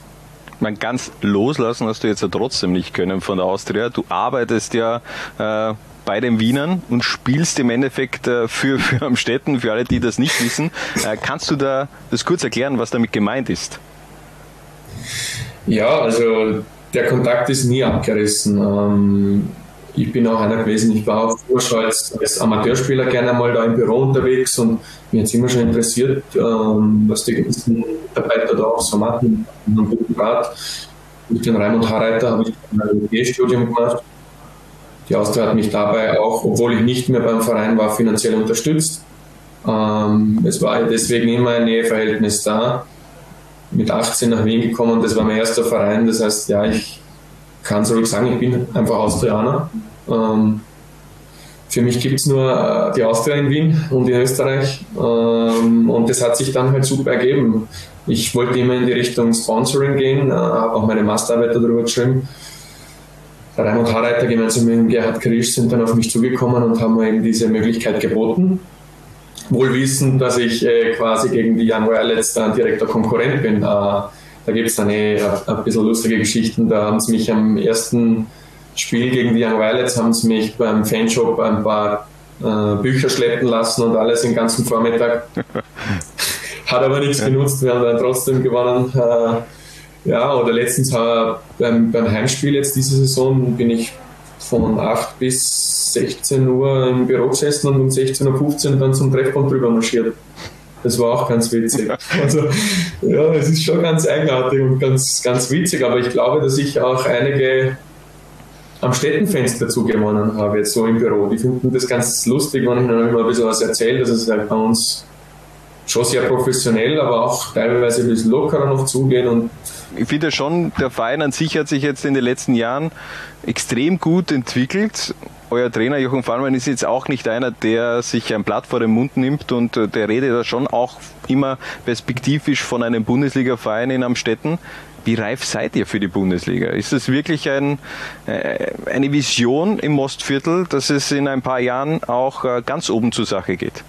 Man ganz loslassen hast du jetzt ja trotzdem nicht können von der Austria. Du arbeitest ja äh, bei den Wienern und spielst im Endeffekt äh, für, für Amstetten, für alle, die das nicht wissen. Äh, kannst du da das kurz erklären, was damit gemeint ist? Ja, also der Kontakt ist nie abgerissen. Ähm, ich bin auch einer gewesen, ich war auch schon als, als, Amateurspieler gerne mal da im Büro unterwegs und mich hat immer schon interessiert, ähm, was die ganzen Mitarbeiter da auch so machen, Rat. Mit dem Raimund Harreiter habe ich ein MBA-Studium gemacht. Die Austria hat mich dabei auch, obwohl ich nicht mehr beim Verein war, finanziell unterstützt. Ähm, es war deswegen immer ein Näheverhältnis da. Mit 18 nach Wien gekommen, das war mein erster Verein. Das heißt, ja, ich kann ruhig sagen, ich bin einfach Austrianer. Ähm, für mich gibt es nur äh, die Austria in Wien und in Österreich. Ähm, und das hat sich dann halt super ergeben. Ich wollte immer in die Richtung Sponsoring gehen, äh, habe auch meine Masterarbeit darüber geschrieben. Raimund Harreiter gemeinsam mit Gerhard Krisch sind dann auf mich zugekommen und haben mir eben diese Möglichkeit geboten. Wohl wissen, dass ich äh, quasi gegen die Young Violets dann direkter Konkurrent bin. Äh, da gibt es eine, äh, ein bisschen lustige Geschichten. Da haben sie mich am ersten Spiel gegen die Young Violets, haben sie mich beim Fanshop ein paar äh, Bücher schleppen lassen und alles den ganzen Vormittag. Hat aber nichts genutzt, wir haben dann trotzdem gewonnen. Äh, ja, oder letztens äh, beim, beim Heimspiel jetzt diese Saison bin ich von 8 bis 16 Uhr im Büro gesessen und um 16.15 Uhr dann zum Treffpunkt drüber marschiert. Das war auch ganz witzig. Also, ja, es ist schon ganz eigenartig und ganz, ganz witzig, aber ich glaube, dass ich auch einige am Städtenfans dazu gewonnen habe, jetzt so im Büro. Die finden das ganz lustig, wenn ich ihnen immer ein bisschen was erzähle, dass es halt bei uns schon sehr professionell, aber auch teilweise ein bisschen lockerer noch zugeht und ich finde schon, der Verein an sich hat sich jetzt in den letzten Jahren extrem gut entwickelt euer Trainer Jochen Fallmann ist jetzt auch nicht einer, der sich ein Blatt vor den Mund nimmt und äh, der redet da schon auch immer perspektivisch von einem Bundesliga-Verein in Amstetten. Wie reif seid ihr für die Bundesliga? Ist es wirklich ein, äh, eine Vision im Mostviertel, dass es in ein paar Jahren auch äh, ganz oben zur Sache geht?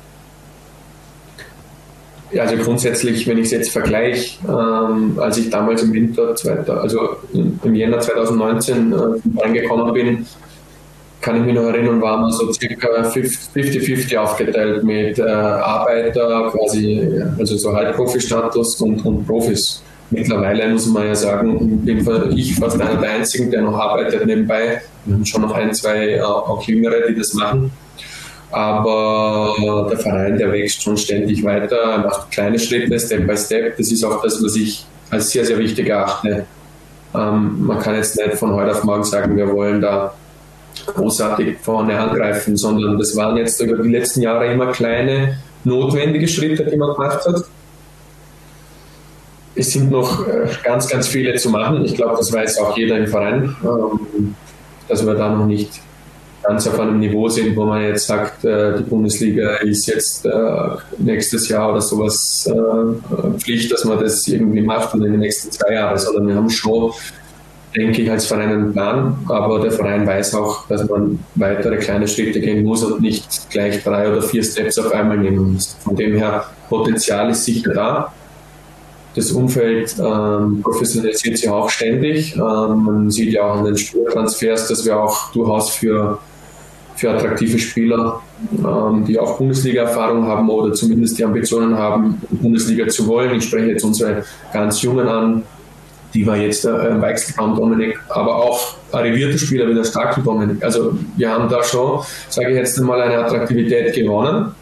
Also grundsätzlich, wenn ich es jetzt vergleiche, ähm, als ich damals im Winter, also im Jänner 2019 äh, reingekommen bin, kann ich mich noch erinnern, waren wir so circa 50-50 aufgeteilt mit äh, Arbeiter, quasi, also so Halbprofi-Status und, und Profis. Mittlerweile muss man ja sagen, ich fast einer der einzigen, der noch arbeitet nebenbei. Wir haben schon noch ein, zwei äh, auch Jüngere, die das machen. Aber der Verein, der wächst schon ständig weiter, macht kleine Schritte, Step by Step. Das ist auch das, was ich als sehr, sehr wichtig erachte. Ähm, man kann jetzt nicht von heute auf morgen sagen, wir wollen da großartig vorne angreifen, sondern das waren jetzt über die letzten Jahre immer kleine, notwendige Schritte, die man gemacht hat. Es sind noch äh, ganz, ganz viele zu machen. Ich glaube, das weiß auch jeder im Verein, ähm, dass wir da noch nicht ganz auf einem Niveau sind, wo man jetzt sagt, äh, die Bundesliga ist jetzt äh, nächstes Jahr oder sowas Pflicht, dass man das irgendwie macht in den nächsten zwei Jahren, sondern wir haben schon denke ich, als Verein einen Plan, aber der Verein weiß auch, dass man weitere kleine Schritte gehen muss und nicht gleich drei oder vier Steps auf einmal nehmen muss. Von dem her, Potenzial ist sicher da. Das Umfeld ähm, professionalisiert sich auch ständig. Ähm, man sieht ja auch an den Spurtransfers, dass wir auch durchaus für, für attraktive Spieler, ähm, die auch Bundesliga-Erfahrung haben oder zumindest die Ambitionen haben, Bundesliga zu wollen. Ich spreche jetzt unsere ganz Jungen an, die war jetzt äh, Weichselbaum Dominik, aber auch arrivierte Spieler wie der Starkel Dominik. Also wir haben da schon, sage ich jetzt einmal, eine Attraktivität gewonnen.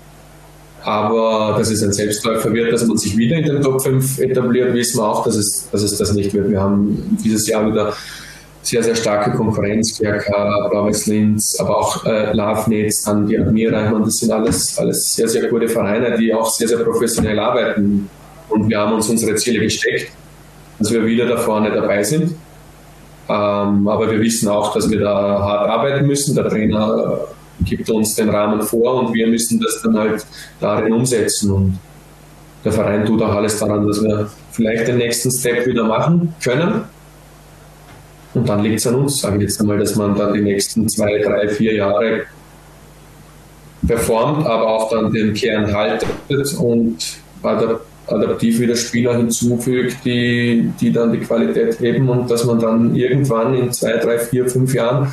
Aber dass es ein Selbstläufer wird, dass man sich wieder in den Top 5 etabliert, wissen wir auch, dass es, dass es das nicht wird. Wir haben dieses Jahr wieder sehr, sehr starke Konkurrenz, GRK, Blau-Weiß Linz, aber auch äh, Love dann die Admira. Ich meine, das sind alles, alles sehr, sehr gute Vereine, die auch sehr, sehr professionell arbeiten. Und wir haben uns unsere Ziele gesteckt dass wir wieder da vorne dabei sind. Ähm, aber wir wissen auch, dass wir da hart arbeiten müssen. Der Trainer gibt uns den Rahmen vor und wir müssen das dann halt darin umsetzen. Und der Verein tut auch alles daran, dass wir vielleicht den nächsten Step wieder machen können. Und dann liegt es an uns, sage ich jetzt einmal, dass man dann die nächsten zwei, drei, vier Jahre performt, aber auch dann den Kern haltet und adaptiv wieder Spieler hinzufügt, die, die dann die Qualität heben und dass man dann irgendwann in zwei, drei, vier, fünf Jahren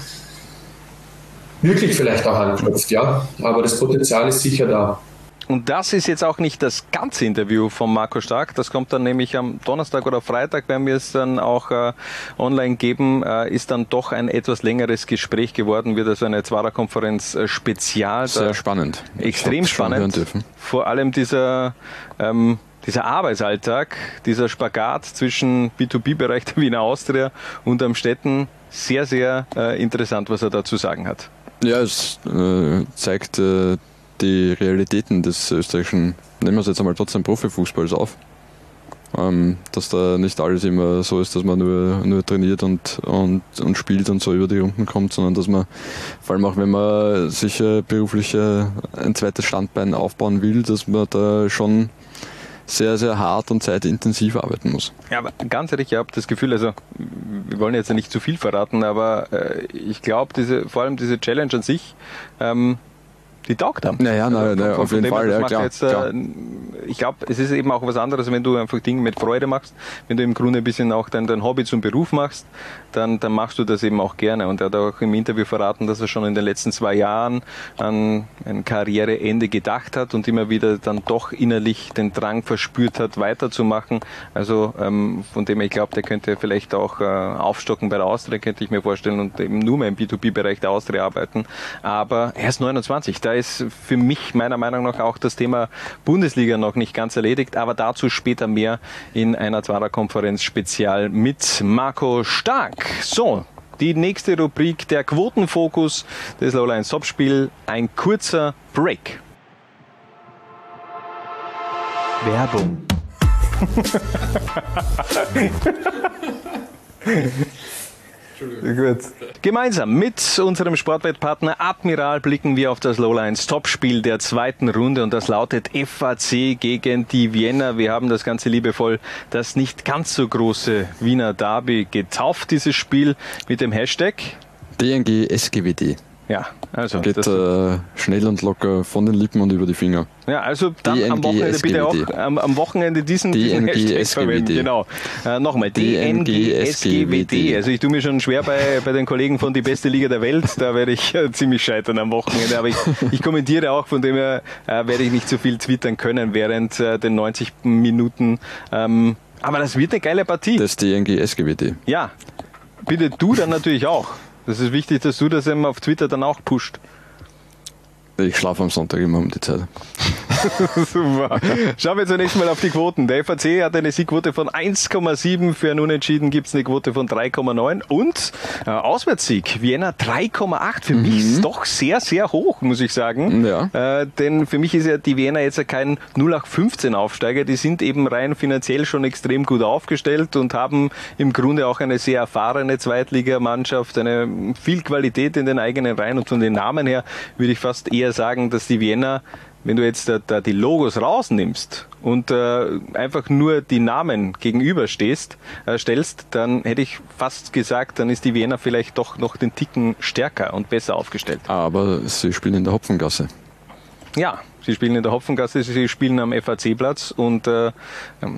wirklich vielleicht auch anklopft, ja. Aber das Potenzial ist sicher da. Und das ist jetzt auch nicht das ganze Interview von Marco Stark. Das kommt dann nämlich am Donnerstag oder Freitag, werden wir es dann auch äh, online geben. Äh, ist dann doch ein etwas längeres Gespräch geworden, wird also eine Zwarer-Konferenz äh, Spezial. Sehr spannend. Extrem spannend. Vor allem dieser ähm, dieser Arbeitsalltag, dieser Spagat zwischen B2B-Bereich der Wiener Austria und am Städten sehr, sehr äh, interessant, was er da zu sagen hat. Ja, es äh, zeigt äh, die Realitäten des österreichischen, nehmen wir es jetzt einmal trotzdem Profifußballs auf. Ähm, dass da nicht alles immer so ist, dass man nur, nur trainiert und, und, und spielt und so über die Runden kommt, sondern dass man, vor allem auch wenn man sich beruflich ein zweites Standbein aufbauen will, dass man da schon sehr, sehr hart und zeitintensiv arbeiten muss. Ja, aber ganz ehrlich, ich habe das Gefühl, also wir wollen jetzt ja nicht zu viel verraten, aber äh, ich glaube, vor allem diese Challenge an sich, ähm, die taugt haben. Naja, na, na, auf jeden Fall, ja, klar, jetzt, äh, klar. Ich glaube, es ist eben auch was anderes, wenn du einfach Dinge mit Freude machst, wenn du im Grunde ein bisschen auch dein, dein Hobby zum Beruf machst, dann, dann machst du das eben auch gerne. Und er hat auch im Interview verraten, dass er schon in den letzten zwei Jahren an ein Karriereende gedacht hat und immer wieder dann doch innerlich den Drang verspürt hat, weiterzumachen. Also ähm, von dem ich glaube, der könnte vielleicht auch äh, aufstocken bei der Austria, könnte ich mir vorstellen, und eben nur mehr im B2B-Bereich der Austria arbeiten. Aber er ist 29, da ist für mich meiner Meinung nach auch das Thema Bundesliga noch nicht ganz erledigt, aber dazu später mehr in einer Zwarer-Konferenz Spezial mit Marco Stark. So, die nächste Rubrik, der Quotenfokus des Lowline Topspiel, ein kurzer Break. Werbung. Gut. Gemeinsam mit unserem Sportwettpartner Admiral blicken wir auf das Lowlines Topspiel der zweiten Runde und das lautet FAC gegen die Vienna. Wir haben das Ganze liebevoll das nicht ganz so große Wiener Derby getauft, dieses Spiel mit dem Hashtag DNG SGWD. Ja, also. Geht äh, schnell und locker von den Lippen und über die Finger. Ja, also dann am Wochenende bitte auch am, am Wochenende diesen, diesen Hashtag verwenden. Genau. Äh, Nochmal, DNG SGWD. Also ich tue mir schon schwer bei, bei den Kollegen von die beste Liga der Welt. Da werde ich äh, ziemlich scheitern am Wochenende. Aber ich, ich kommentiere auch, von dem her äh, werde ich nicht so viel twittern können während äh, den 90 Minuten. Ähm, aber das wird eine geile Partie. Das DNG SGWD. Ja. Bitte du dann natürlich auch. Das ist wichtig, dass du das eben auf Twitter dann auch pusht. Ich schlafe am Sonntag immer um die Zeit. Super. Schauen wir zunächst mal auf die Quoten. Der FAC hat eine Siegquote von 1,7, für ein Unentschieden gibt es eine Quote von 3,9 und äh, Auswärtssieg Vienna 3,8. Für mhm. mich ist doch sehr, sehr hoch, muss ich sagen. Ja. Äh, denn für mich ist ja die Vienna jetzt kein 0815 Aufsteiger. Die sind eben rein finanziell schon extrem gut aufgestellt und haben im Grunde auch eine sehr erfahrene Zweitligamannschaft, eine viel Qualität in den eigenen Reihen und von den Namen her würde ich fast eher sagen, dass die Vienna wenn du jetzt da, da die Logos rausnimmst und äh, einfach nur die Namen gegenüber stehst, äh, stellst, dann hätte ich fast gesagt, dann ist die Wiener vielleicht doch noch den Ticken stärker und besser aufgestellt. Aber sie spielen in der Hopfengasse. Ja, sie spielen in der Hopfengasse, sie spielen am FAC-Platz und äh,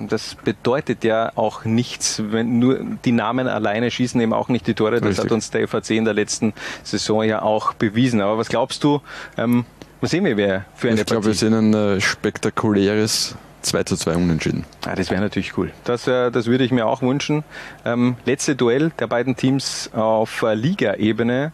das bedeutet ja auch nichts, wenn nur die Namen alleine schießen eben auch nicht die Tore. Das Richtig. hat uns der FAC in der letzten Saison ja auch bewiesen. Aber was glaubst du, ähm, was sehen wir wer für eine Ich glaube, wir sehen ein äh, spektakuläres 2 zu 2 Unentschieden. Ah, das wäre natürlich cool. Das, äh, das würde ich mir auch wünschen. Ähm, letzte Duell der beiden Teams auf äh, Liga-Ebene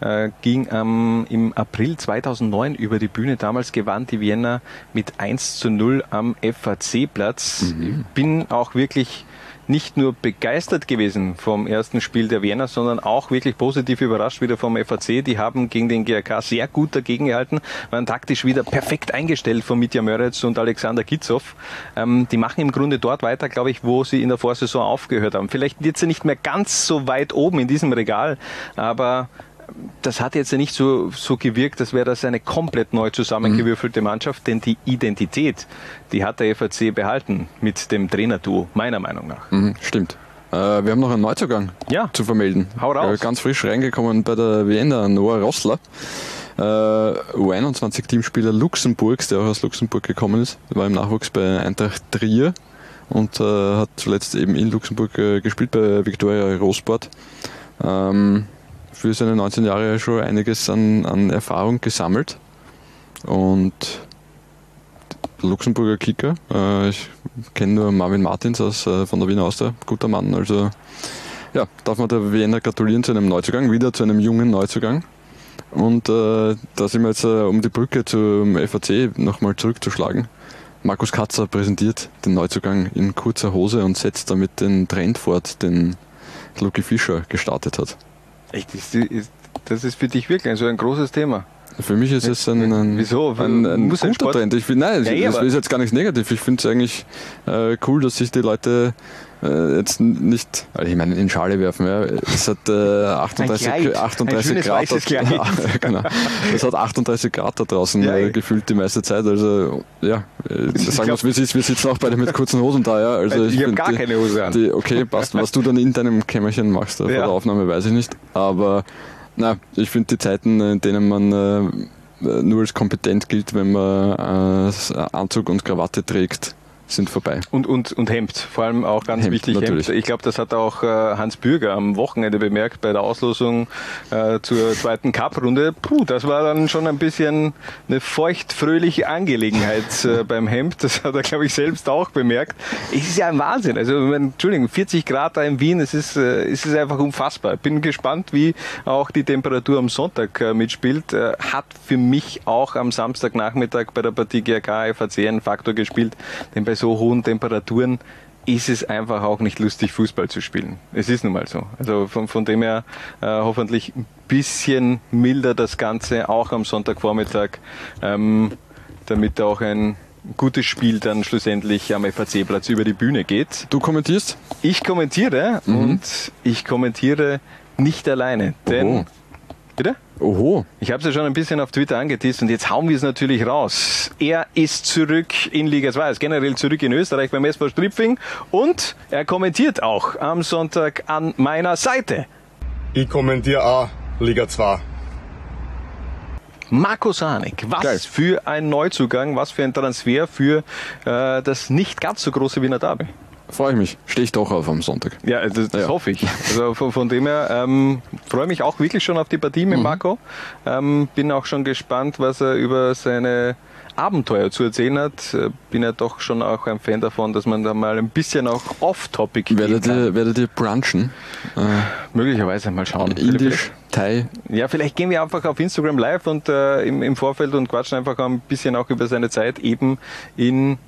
äh, ging ähm, im April 2009 über die Bühne. Damals gewann die Vienna mit 1 zu 0 am FAC-Platz. Bin auch wirklich nicht nur begeistert gewesen vom ersten Spiel der Wiener, sondern auch wirklich positiv überrascht wieder vom FAC. Die haben gegen den GRK sehr gut dagegen gehalten, waren taktisch wieder perfekt eingestellt von Mitja Möritz und Alexander Kitzow. Ähm, die machen im Grunde dort weiter, glaube ich, wo sie in der Vorsaison aufgehört haben. Vielleicht sie nicht mehr ganz so weit oben in diesem Regal, aber das hat jetzt ja nicht so, so gewirkt, als wäre das eine komplett neu zusammengewürfelte Mannschaft, denn die Identität, die hat der FAC behalten mit dem Trainerduo, meiner Meinung nach. Mhm, stimmt. Äh, wir haben noch einen Neuzugang Ja. zu vermelden. Hau raus. Äh, ganz frisch reingekommen bei der Wiener, Noah Rossler. Äh, U21-Teamspieler Luxemburgs, der auch aus Luxemburg gekommen ist. War im Nachwuchs bei Eintracht Trier und äh, hat zuletzt eben in Luxemburg äh, gespielt bei Viktoria Rosport. Ähm, für seine 19 Jahre schon einiges an, an Erfahrung gesammelt. Und Luxemburger Kicker. Äh, ich kenne nur Marvin Martins aus, äh, von der Wiener Austria, guter Mann. Also ja, darf man der Wiener gratulieren zu einem Neuzugang, wieder zu einem jungen Neuzugang. Und äh, da sind wir jetzt, äh, um die Brücke zum FAC nochmal zurückzuschlagen. Markus Katzer präsentiert den Neuzugang in kurzer Hose und setzt damit den Trend fort, den Lucky Fischer gestartet hat. Echt, das ist, das ist für dich wirklich so ein großes Thema. Für mich ist es ein, ein, Wieso? ein, ein Muss guter Sport- Trend. Ich find, nein, Ja, das aber- ist jetzt gar nichts negativ. Ich finde es eigentlich äh, cool, dass sich die Leute äh, jetzt nicht, also ich meine, in Schale werfen. Ja. Es hat äh, 38, Kleid. Ein 38 schönes Grad. da- genau. Es hat 38 Grad da draußen Ja, äh, ja. gefühlt die meiste Zeit. Also ja, äh, sagen wir es. Wir sitzen auch beide mit kurzen Hosen da. Ja. Also Ich hab find gar die, keine Hose an. Die, okay, passt. Was du dann in deinem Kämmerchen machst äh, vor der Aufnahme, weiß ich nicht. Aber na, ich finde die Zeiten, in denen man äh, nur als kompetent gilt, wenn man äh, Anzug und Krawatte trägt, sind vorbei. Und, und, und Hemd, vor allem auch ganz Hemd, wichtig natürlich. Hemd. Ich glaube, das hat auch äh, Hans Bürger am Wochenende bemerkt bei der Auslosung äh, zur zweiten Cup-Runde. Puh, das war dann schon ein bisschen eine feucht-fröhliche Angelegenheit äh, beim Hemd. Das hat er, glaube ich, selbst auch bemerkt. Es ist ja ein Wahnsinn. Also, meine, Entschuldigung, 40 Grad da in Wien, es ist, äh, es ist einfach unfassbar. Bin gespannt, wie auch die Temperatur am Sonntag äh, mitspielt. Äh, hat für mich auch am Samstagnachmittag bei der Partie GRK FAC einen Faktor gespielt, denn bei so hohen Temperaturen ist es einfach auch nicht lustig, Fußball zu spielen. Es ist nun mal so. Also von, von dem her äh, hoffentlich ein bisschen milder das Ganze, auch am Sonntagvormittag, ähm, damit auch ein gutes Spiel dann schlussendlich am FAC-Platz über die Bühne geht. Du kommentierst? Ich kommentiere und ich kommentiere nicht alleine, denn... Oho. Bitte? Oho. Ich habe es ja schon ein bisschen auf Twitter angeteased und jetzt hauen wir es natürlich raus. Er ist zurück in Liga 2, ist generell zurück in Österreich beim SV Stripfing und er kommentiert auch am Sonntag an meiner Seite. Ich kommentiere auch Liga 2. Marco Sanik, was für ein Neuzugang, was für ein Transfer für äh, das nicht ganz so große Wiener Derby. Freue ich mich. Stehe ich doch auf am Sonntag. Ja, das, das Ja. hoffe ich. Also von, von dem her ähm, freue mich auch wirklich schon auf die Partie mit Marco. Ähm, bin auch schon gespannt, was er über seine Abenteuer zu erzählen hat. Äh, Bin ja doch schon auch ein Fan davon, dass man da mal ein bisschen auch off-topic Werdet ihr, werdet ihr brunchen? Äh, Möglicherweise mal schauen. Indisch, Thai. Ja, vielleicht gehen wir einfach auf Instagram live und äh, im, im Vorfeld und quatschen einfach ein bisschen auch über seine Zeit eben in,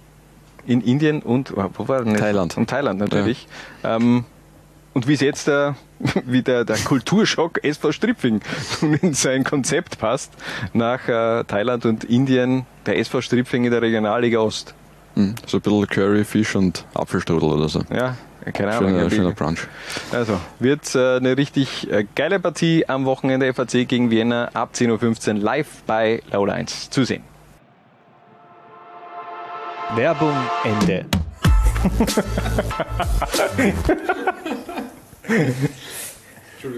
in Indien und wo war denn Thailand. Und Thailand natürlich. Ähm, und wie es jetzt der, wie der, der Kulturschock SV Stripfing in sein Konzept passt nach äh, Thailand und Indien, der SV Stripfing in der Regionalliga Ost. Hm, So ein bisschen Curry, Fisch und Apfelstrudel oder so. Ja, keine Ahnung. Schöner, schöner. Brunch. Also, wird äh, eine richtig äh, geile Partie am Wochenende FAC gegen Vienna ab 10.15 Uhr live bei Laula 1 zu sehen. Werbung Ende.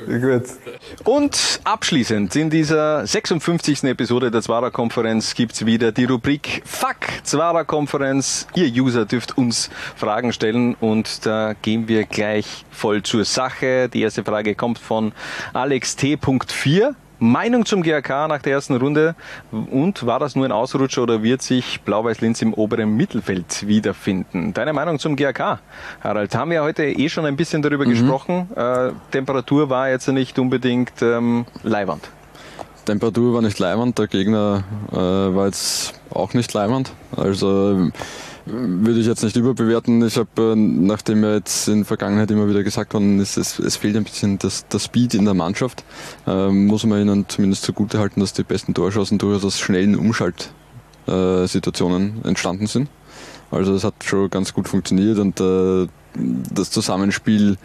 Gut. Und abschließend in dieser 56. Episode der Zwarer Konferenz gibt's wieder die Rubrik Fuck Zwarer Konferenz. Ihr User dürft uns Fragen stellen und da gehen wir gleich voll zur Sache. Die erste Frage kommt von Alex T.4. Meinung zum GRK nach der ersten Runde und war das nur ein Ausrutscher oder wird sich Blau-Weiß-Linz im oberen Mittelfeld wiederfinden? Deine Meinung zum GRK, Harald? Haben wir heute eh schon ein bisschen darüber mhm. gesprochen. Äh, Temperatur war jetzt nicht unbedingt ähm, leiwand. Temperatur war nicht leiwand, der Gegner äh, war jetzt auch nicht leiwand. Also würde ich jetzt nicht überbewerten. Ich habe, äh, nachdem ja jetzt in der Vergangenheit immer wieder gesagt worden ist, es, es fehlt ein bisschen das, das Speed in der Mannschaft, äh, muss man ihnen zumindest zugute halten, dass die besten Torschancen durchaus aus schnellen Umschaltsituationen äh, entstanden sind. Also das hat schon ganz gut funktioniert und äh, das Zusammenspiel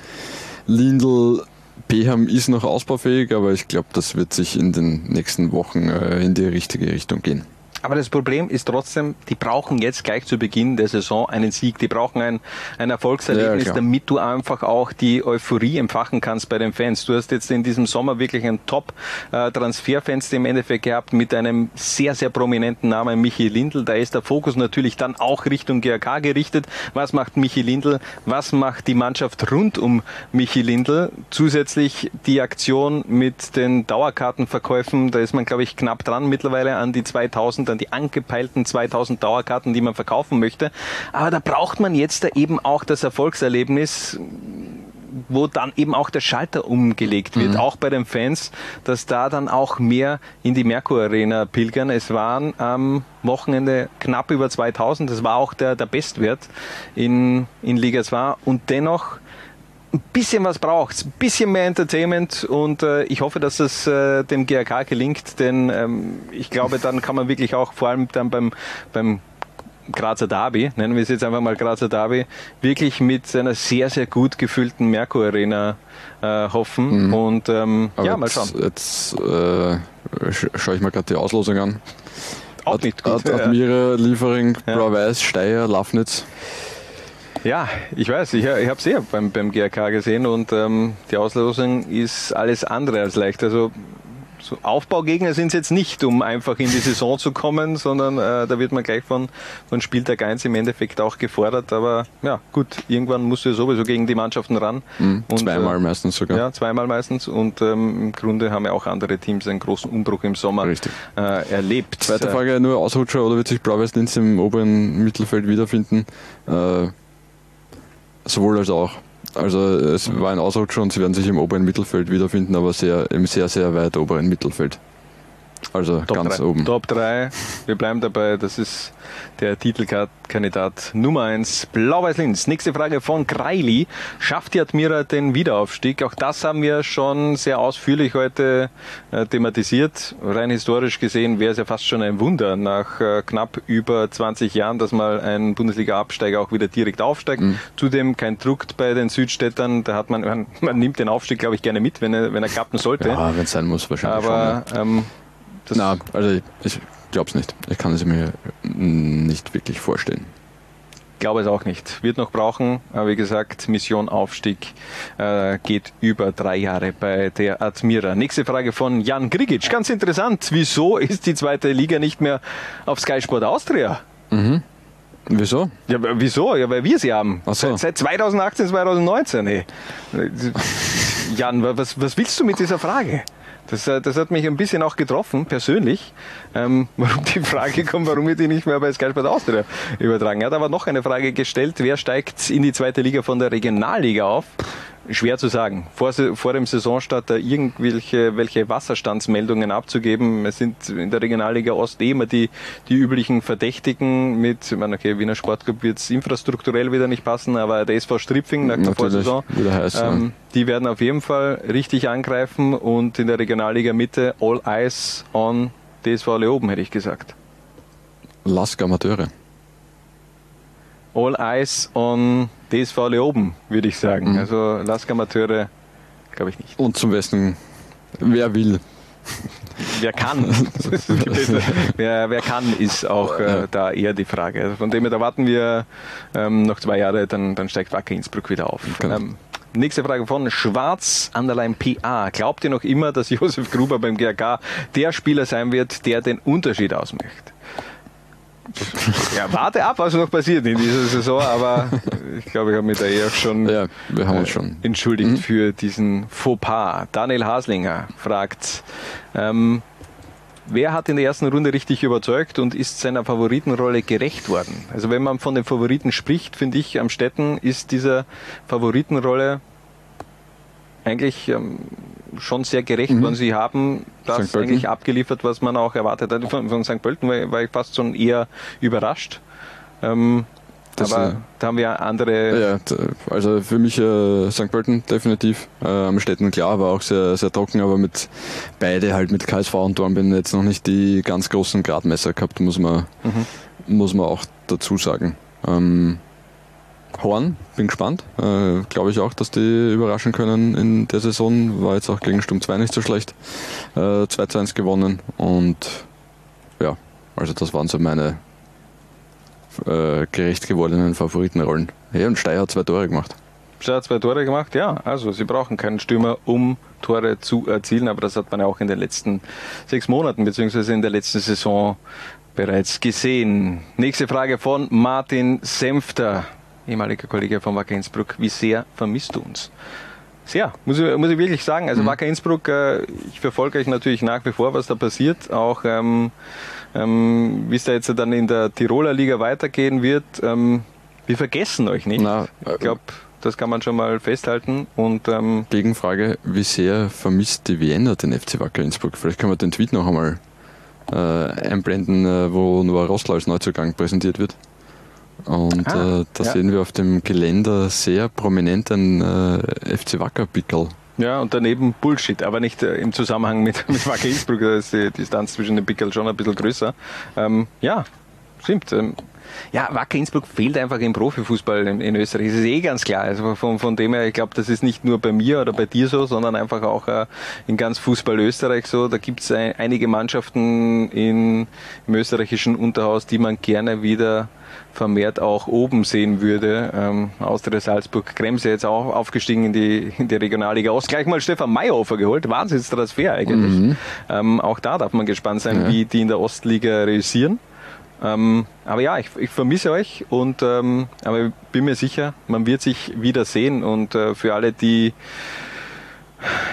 Lindl Beham ist noch ausbaufähig, aber ich glaube, das wird sich in den nächsten Wochen äh, in die richtige Richtung gehen. Aber das Problem ist trotzdem, die brauchen jetzt gleich zu Beginn der Saison einen Sieg. Die brauchen ein, ein Erfolgserlebnis, ja, damit du einfach auch die Euphorie empfachen kannst bei den Fans. Du hast jetzt in diesem Sommer wirklich ein Top-Transferfenster im Endeffekt gehabt mit einem sehr, sehr prominenten Namen Michi Lindl. Da ist der Fokus natürlich dann auch Richtung GRK gerichtet. Was macht Michi Lindl? Was macht die Mannschaft rund um Michi Lindl? Zusätzlich die Aktion mit den Dauerkartenverkäufen. Da ist man, glaube ich, knapp dran mittlerweile an die 2000 dann die angepeilten 2000 Dauerkarten, die man verkaufen möchte. Aber da braucht man jetzt da eben auch das Erfolgserlebnis, wo dann eben auch der Schalter umgelegt wird, mhm. auch bei den Fans, dass da dann auch mehr in die Merkur Arena pilgern. Es waren am Wochenende knapp über 2000, das war auch der, der Bestwert in, in Liga 2 und dennoch ein bisschen was braucht, ein bisschen mehr Entertainment und äh, ich hoffe, dass es äh, dem GRK gelingt, denn ähm, ich glaube, dann kann man wirklich auch vor allem dann beim, beim Grazer Derby, nennen wir es jetzt einfach mal Grazer Derby, wirklich mit einer sehr, sehr gut gefüllten Merkur Arena äh, hoffen mhm. und ähm, ja, mal schauen. Jetzt, äh, schaue ich mal gerade die Auslosung an. Auch nicht gut. Ad, Admira, Liefering, ja. Blau-Weiß, Steyr, Lafnitz. Ja, ich weiß, ich, ich habe es ja beim, beim GRK gesehen und ähm, die Auslosung ist alles andere als leicht. Also so Aufbaugegner sind es jetzt nicht, um einfach in die Saison zu kommen, sondern äh, da wird man gleich von, von Spieltag 1 im Endeffekt auch gefordert. Aber ja, gut, irgendwann musst du sowieso gegen die Mannschaften ran. Mhm, und, zweimal äh, meistens sogar. Ja, zweimal meistens. Und ähm, im Grunde haben ja auch andere Teams einen großen Umbruch im Sommer äh, erlebt. Zweite Frage, nur Ausrutscher oder wird sich Blau-Weiß-Linz im oberen Mittelfeld wiederfinden? Sowohl als auch. Also es war ein Ausrutscher und sie werden sich im oberen Mittelfeld wiederfinden, aber sehr, im sehr, sehr weit oberen Mittelfeld. Also Top ganz 3. oben. Top 3. Wir bleiben dabei. Das ist der Titelkandidat Nummer 1. Blau-Weiß-Linz. Nächste Frage von Greili. Schafft die Admira den Wiederaufstieg? Auch das haben wir schon sehr ausführlich heute äh, thematisiert. Rein historisch gesehen wäre es ja fast schon ein Wunder nach äh, knapp über 20 Jahren, dass mal ein Bundesliga-Absteiger auch wieder direkt aufsteigt. Mhm. Zudem kein Druck bei den Südstädtern. Da hat man, man, man nimmt den Aufstieg, glaube ich, gerne mit, wenn er, wenn er klappen sollte. Ja, wenn es sein muss, wahrscheinlich. Aber schon, ja. ähm, das Na, also ich, ich glaube es nicht. Ich kann es mir nicht wirklich vorstellen. Ich glaube es auch nicht. Wird noch brauchen, aber wie gesagt, Mission Aufstieg äh, geht über drei Jahre bei der Admira. Nächste Frage von Jan Grigic. Ganz interessant. Wieso ist die zweite Liga nicht mehr auf Sky Sport Austria? Mhm. Wieso? Ja, wieso? Ja, weil wir sie haben. Ach so. Seit 2018, 2019. Hey. Jan, was, was willst du mit dieser Frage? Das, äh, das hat mich ein bisschen auch getroffen, persönlich, ähm, warum die Frage kommt, warum wir die nicht mehr bei Sky Sport Austria übertragen. Er hat aber noch eine Frage gestellt, wer steigt in die zweite Liga von der Regionalliga auf? Schwer zu sagen. Vor, vor dem Saisonstart da irgendwelche welche Wasserstandsmeldungen abzugeben. Es sind in der Regionalliga Ost eh immer die, die üblichen Verdächtigen mit, ich meine, okay, Wiener Sportclub wird es infrastrukturell wieder nicht passen, aber der SV Stripfing nach der Vorsaison, heiß, ähm, ja. die werden auf jeden Fall richtig angreifen und in der Regionalliga Mitte all eyes on DSV Leoben, hätte ich gesagt. Lask Amateure. All eyes on DSV Leoben, würde ich sagen. Mhm. Also Lask Amateure glaube ich nicht. Und zum Besten, wer will. wer kann? Wer, wer kann, ist auch äh, da eher die Frage. Also von dem her, da warten wir ähm, noch zwei Jahre, dann, dann steigt Wacker Innsbruck wieder auf. Ähm, nächste Frage von Schwarz Underline PA. Glaubt ihr noch immer, dass Josef Gruber beim GRK der Spieler sein wird, der den Unterschied ausmacht? Ja, warte ab, was noch passiert in dieser Saison, aber ich glaube, ich habe mich da eher schon, Ja, wir haben uns äh, schon. entschuldigt für diesen Fauxpas. Daniel Haslinger fragt, ähm, wer hat in der ersten Runde richtig überzeugt und ist seiner Favoritenrolle gerecht worden? Also wenn man von den Favoriten spricht, finde ich, am Städten ist dieser Favoritenrolle eigentlich ähm, schon sehr gerecht Mhm. worden. Sie haben das eigentlich abgeliefert, was man auch erwartet hat. Von, von St. Pölten war, war ich fast schon eher überrascht. Ähm, Das, aber äh, da haben wir andere. Ja, also für mich äh, St. Pölten definitiv. Äh, am Städten klar, war auch sehr, sehr trocken, aber mit beide halt mit KSV und Dornbirn jetzt noch nicht die ganz großen Gradmesser gehabt, muss man, Mhm. muss man auch dazu sagen. Ähm, Horn, bin gespannt. Äh, Glaube ich auch, dass die überraschen können in der Saison. War jetzt auch gegen Sturm 2 nicht so schlecht. Äh, 2 zu 1 gewonnen und ja, also das waren so meine äh, gerecht gewordenen Favoritenrollen. Ja, und Steyr hat zwei Tore gemacht. Steyr hat zwei Tore gemacht, ja. Also sie brauchen keinen Stürmer, um Tore zu erzielen, aber das hat man ja auch in den letzten sechs Monaten beziehungsweise in der letzten Saison bereits gesehen. Nächste Frage von Martin Senfter, ehemaliger Kollege von Wacker Innsbruck. Wie sehr vermisst du uns? Sehr, muss ich, muss ich wirklich sagen. Also Wacker Innsbruck, äh, ich verfolge euch natürlich nach wie vor, was da passiert. Auch ähm, ähm, wie es da jetzt dann in der Tiroler Liga weitergehen wird. Ähm, wir vergessen euch nicht. ich glaube, das kann man schon mal festhalten. Und ähm, Gegenfrage, wie sehr vermisst die Vienna den FC Wacker Innsbruck? Vielleicht können wir den Tweet noch einmal äh, einblenden, äh, wo Noah Rossler als Neuzugang präsentiert wird. Und Ah, äh, da ja. sehen wir auf dem Geländer sehr prominent ein äh, FC Wacker Pickel. Ja, und daneben Bullshit, aber nicht äh, im Zusammenhang mit, mit Wacker Innsbruck, da ist die Distanz zwischen den Pickel schon ein bisschen größer. Ähm, ja, stimmt. Ähm, ja, Wacker Innsbruck fehlt einfach im Profifußball in, in Österreich. Das ist eh ganz klar. Also von, von dem her, ich glaube, das ist nicht nur bei mir oder bei dir so, sondern einfach auch äh, in ganz Fußball Österreich so. Da gibt es ein, einige Mannschaften in, im österreichischen Unterhaus, die man gerne wieder vermehrt auch oben sehen würde. Ähm, Austria Salzburg, Kremse jetzt auch aufgestiegen in die, in die Regionalliga Ost. Gleich mal Stefan Meyerhofer geholt. Wahnsinnstransfer eigentlich. Mhm. Ähm, auch da darf man gespannt sein, Ja. wie die in der Ostliga realisieren. Ähm, aber ja, ich, ich vermisse euch und ähm, aber ich bin mir sicher, man wird sich wieder sehen und äh, für alle, die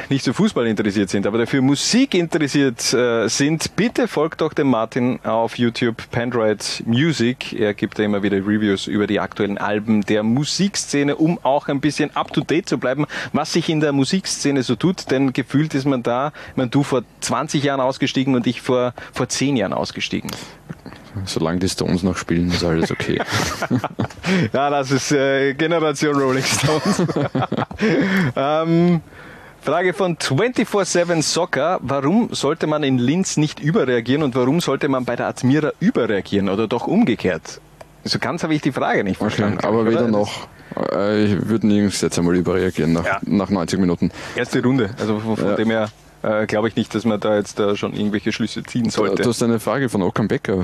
nicht so Fußball interessiert sind, aber dafür Musik interessiert äh, sind, bitte folgt doch dem Martin auf YouTube Pandroid Music. Er gibt da immer wieder Reviews über die aktuellen Alben der Musikszene, um auch ein bisschen up to date zu bleiben, was sich in der Musikszene so tut. Denn gefühlt ist man da, meine, du vor 20 Jahren ausgestiegen und ich vor, vor 10 Jahren ausgestiegen. Solange die Stones noch spielen, ist alles okay. Ja, das ist äh, Generation Rolling Stones. ähm, Frage von 24-7 Soccer. Warum sollte man in Linz nicht überreagieren und warum sollte man bei der Admira überreagieren oder doch umgekehrt? So ganz habe ich die Frage nicht Okay, verstanden. aber oder? weder noch. Äh, Ich würde nirgends jetzt einmal überreagieren nach, Ja. nach 90 Minuten. Erste Runde. Also von, Ja. dem her äh, glaube ich nicht, dass man da jetzt äh, schon irgendwelche Schlüsse ziehen sollte. Du hast eine Frage von Okan Becker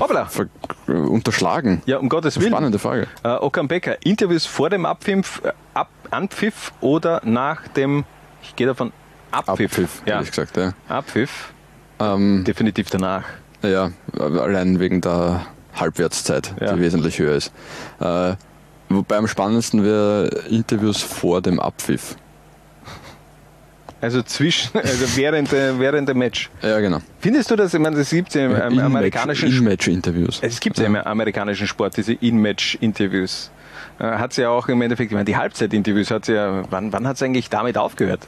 äh, unterschlagen. Ja, um Gottes Willen. Spannende Frage. Äh, Okan Becker, Interviews vor dem Abpfiff, äh, Ab Anpfiff oder nach dem, ich gehe davon, Abpfiff. Abpfiff, ja. ehrlich gesagt, ja. Abpfiff, Ähm, definitiv danach. ja, allein wegen der Halbwertszeit, Ja. die wesentlich höher ist. Äh, wobei am spannendsten wäre Interviews vor dem Abpfiff. Also zwischen, also während, der- während dem Match. Ja, genau. Findest du das, ich meine, das gibt es ja im In-Match- amerikanischen In-Match-Interviews. Es gibt ja im amerikanischen Sport diese In-Match-Interviews. Äh, hat es ja auch im Endeffekt, ich meine, die Halbzeit-Interviews hat ja, wann, wann hat es eigentlich damit aufgehört?